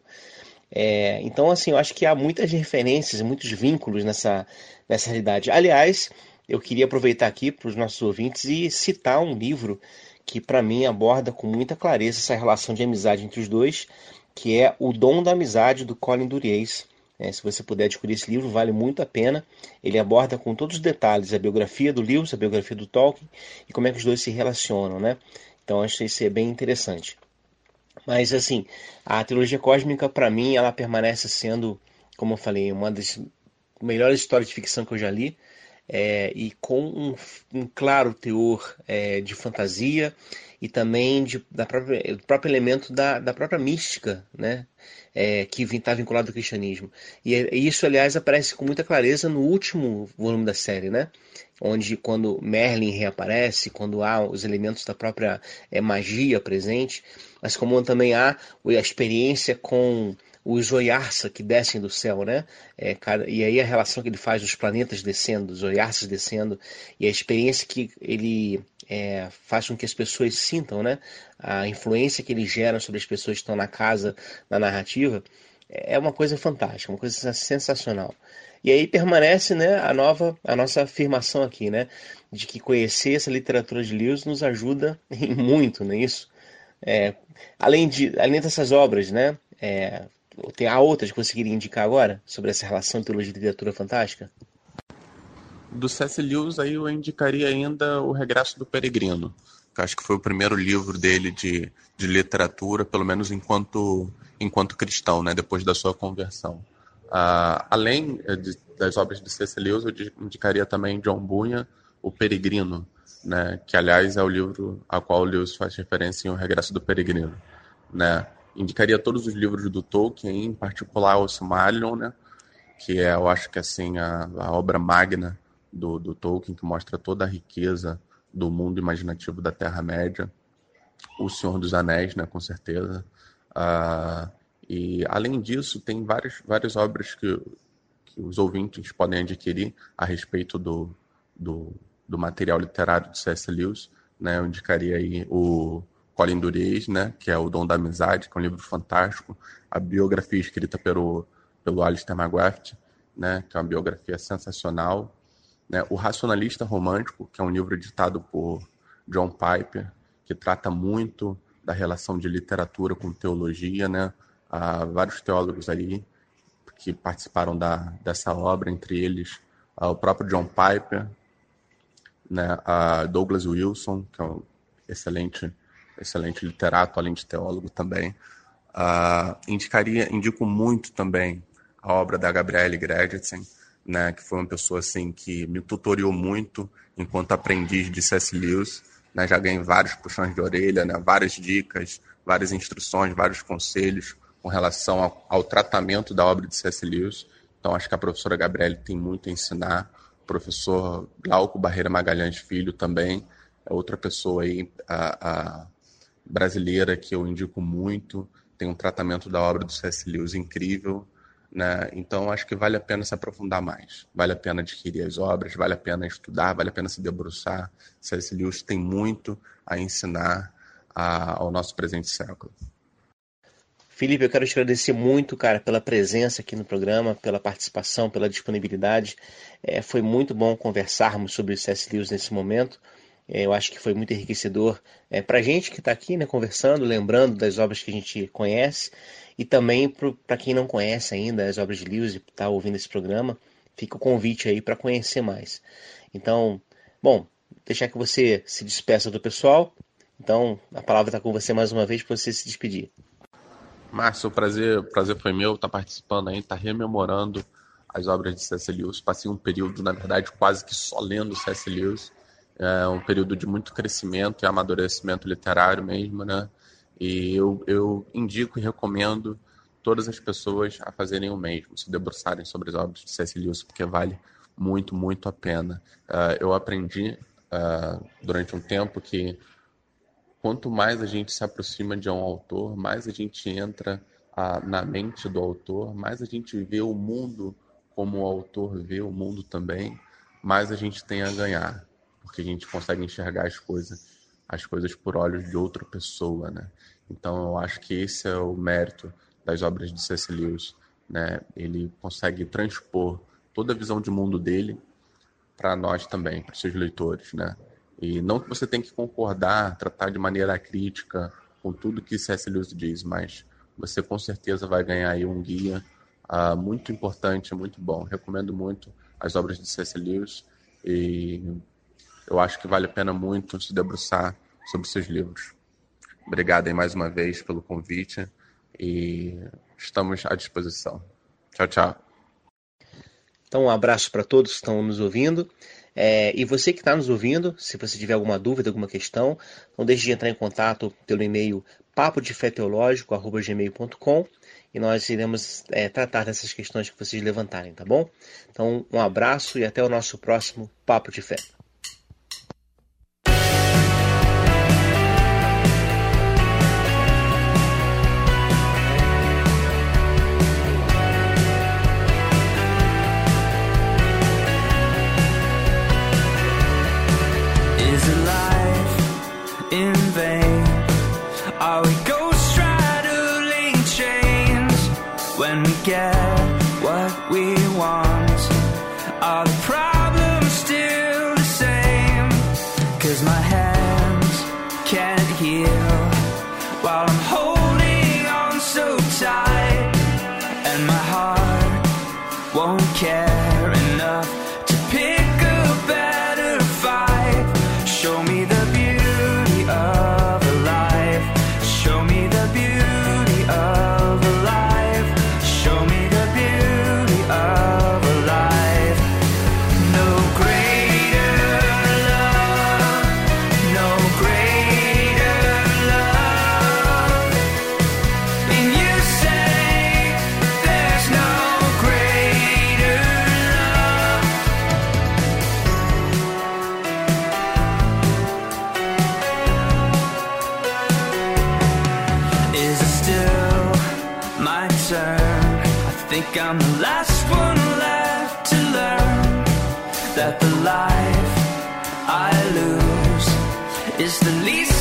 É, então, assim, eu acho que há muitas referências, muitos vínculos nessa, nessa realidade. Aliás, eu queria aproveitar aqui para os nossos ouvintes e citar um livro que, para mim, aborda com muita clareza essa relação de amizade entre os dois, que é O Dom da Amizade, do Colin Duriez. É, se você puder adquirir esse livro, vale muito a pena. Ele aborda com todos os detalhes a biografia do Lewis, a biografia do Tolkien e como é que os dois se relacionam, né? Então acho isso bem interessante. Mas assim, a trilogia cósmica para mim ela permanece sendo, como eu falei, uma das melhores histórias de ficção que eu já li. É, e com um, um claro teor é, de fantasia e também de, da própria, do próprio elemento da, da própria mística, né? É, que está vinculado ao cristianismo. E, e, isso, aliás, aparece com muita clareza no último volume da série, né? Onde, quando Merlin reaparece, quando há os elementos da própria é, magia presente, mas como também há a experiência com os Oyarsa que descem do céu, né? É, cara, e aí a relação que ele faz dos planetas descendo, os Oyarsa descendo, e a experiência que ele é, faz com que as pessoas sintam, né? A influência que ele gera sobre as pessoas que estão na casa, na narrativa, é uma coisa fantástica, uma coisa sensacional. E aí permanece, né, a nova, a nossa afirmação aqui, né, de que conhecer essa literatura de Lewis nos ajuda [LAUGHS] em muito, não é isso? É, além de, além dessas obras, né, é, tem há outras que queria indicar agora sobre essa relação de teologia e literatura fantástica? Do C.S. Lewis aí eu indicaria ainda O Regresso do Peregrino, que acho que foi o primeiro livro dele de, de literatura, pelo menos enquanto enquanto cristão, né, depois da sua conversão. Uh, além eh, de, das obras de C.S. Lewis, eu indicaria também John Bunyan, O Peregrino, né, que aliás é o livro a qual Lewis faz referência em O Regresso do Peregrino, né? Indicaria todos os livros do Tolkien, em particular o Silmarillion, né? que é, eu acho que assim, a, a obra magna do, do Tolkien, que mostra toda a riqueza do mundo imaginativo da Terra-média. O Senhor dos Anéis, né, com certeza. Uh, e, além disso, tem várias, várias obras que, que os ouvintes podem adquirir a respeito do, do, do material literário de C.S. Lewis. Né? Eu indicaria aí o Colin Duriez, né, que é O Dom da Amizade, que é um livro fantástico, a biografia escrita pelo, pelo Alistair McGrath, né, que é uma biografia sensacional, né, O Racionalista Romântico, que é um livro editado por John Piper, que trata muito da relação de literatura com teologia, né, há vários teólogos aí que participaram da, dessa obra, entre eles o próprio John Piper, né, a Douglas Wilson, que é um excelente excelente literato, além de teólogo também. Uh, indicaria, indico muito também a obra da Gabrielle Gredesen, né, que foi uma pessoa assim que me tutoriou muito enquanto aprendiz de C.S. Lewis. Né, já ganhei vários puxões de orelha, né, várias dicas, várias instruções, vários conselhos com relação ao, ao tratamento da obra de C.S. Lewis. Então, acho que a professora Gabriele tem muito a ensinar. O professor Glauco Barreira Magalhães Filho também é outra pessoa aí a, a brasileira que eu indico muito, tem um tratamento da obra do C.S. Lewis incrível, né? Então acho que vale a pena se aprofundar mais, vale a pena adquirir as obras, vale a pena estudar, vale a pena se debruçar. C.S. Lewis tem muito a ensinar a, ao nosso presente século. Felipe, eu quero te agradecer muito, cara, pela presença aqui no programa, pela participação, pela disponibilidade. É, foi muito bom conversarmos sobre o C.S. Lewis nesse momento. É, eu acho que foi muito enriquecedor é, para a gente que está aqui, né, conversando, lembrando das obras que a gente conhece e também para quem não conhece ainda as obras de Lewis e está ouvindo esse programa, fica o convite aí para conhecer mais. Então, bom, deixar que você se despeça do pessoal. Então, a palavra está com você mais uma vez para você se despedir. Márcio, o prazer, prazer foi meu estar tá participando aí, estar tá rememorando as obras de C.S. Lewis. Passei um período, na verdade, quase que só lendo C.S. Lewis. É um período de muito crescimento e amadurecimento literário mesmo, né? E eu, eu indico e recomendo todas as pessoas a fazerem o mesmo, se debruçarem sobre as obras de C.S. Lewis, porque vale muito, muito a pena. Uh, eu aprendi uh, durante um tempo que quanto mais a gente se aproxima de um autor, mais a gente entra uh, na mente do autor, mais a gente vê o mundo como o autor vê o mundo também, mais a gente tem a ganhar, porque a gente consegue enxergar as coisas, as coisas por olhos de outra pessoa, né? Então eu acho que esse é o mérito das obras de C.S. Lewis, né? Ele consegue transpor toda a visão de mundo dele para nós também, para seus leitores, né? E não que você tem que concordar, tratar de maneira crítica com tudo que C.S. Lewis diz, mas você com certeza vai ganhar aí um guia uh, muito importante, muito bom. Recomendo muito as obras de C.S. Lewis e eu acho que vale a pena muito se debruçar sobre seus livros. Obrigado aí mais uma vez pelo convite e estamos à disposição. Tchau, tchau. Então, um abraço para todos que estão nos ouvindo. É, e você que está nos ouvindo, se você tiver alguma dúvida, alguma questão, não deixe de entrar em contato pelo e-mail papodefeteológico.gmail.com e nós iremos é, tratar dessas questões que vocês levantarem, tá bom? Então, um abraço e até o nosso próximo Papo de Fé. I think I'm the last one left to learn that the life I lose is the least.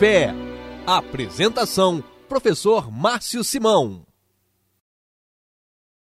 Fé. Apresentação: Professor Márcio Simão.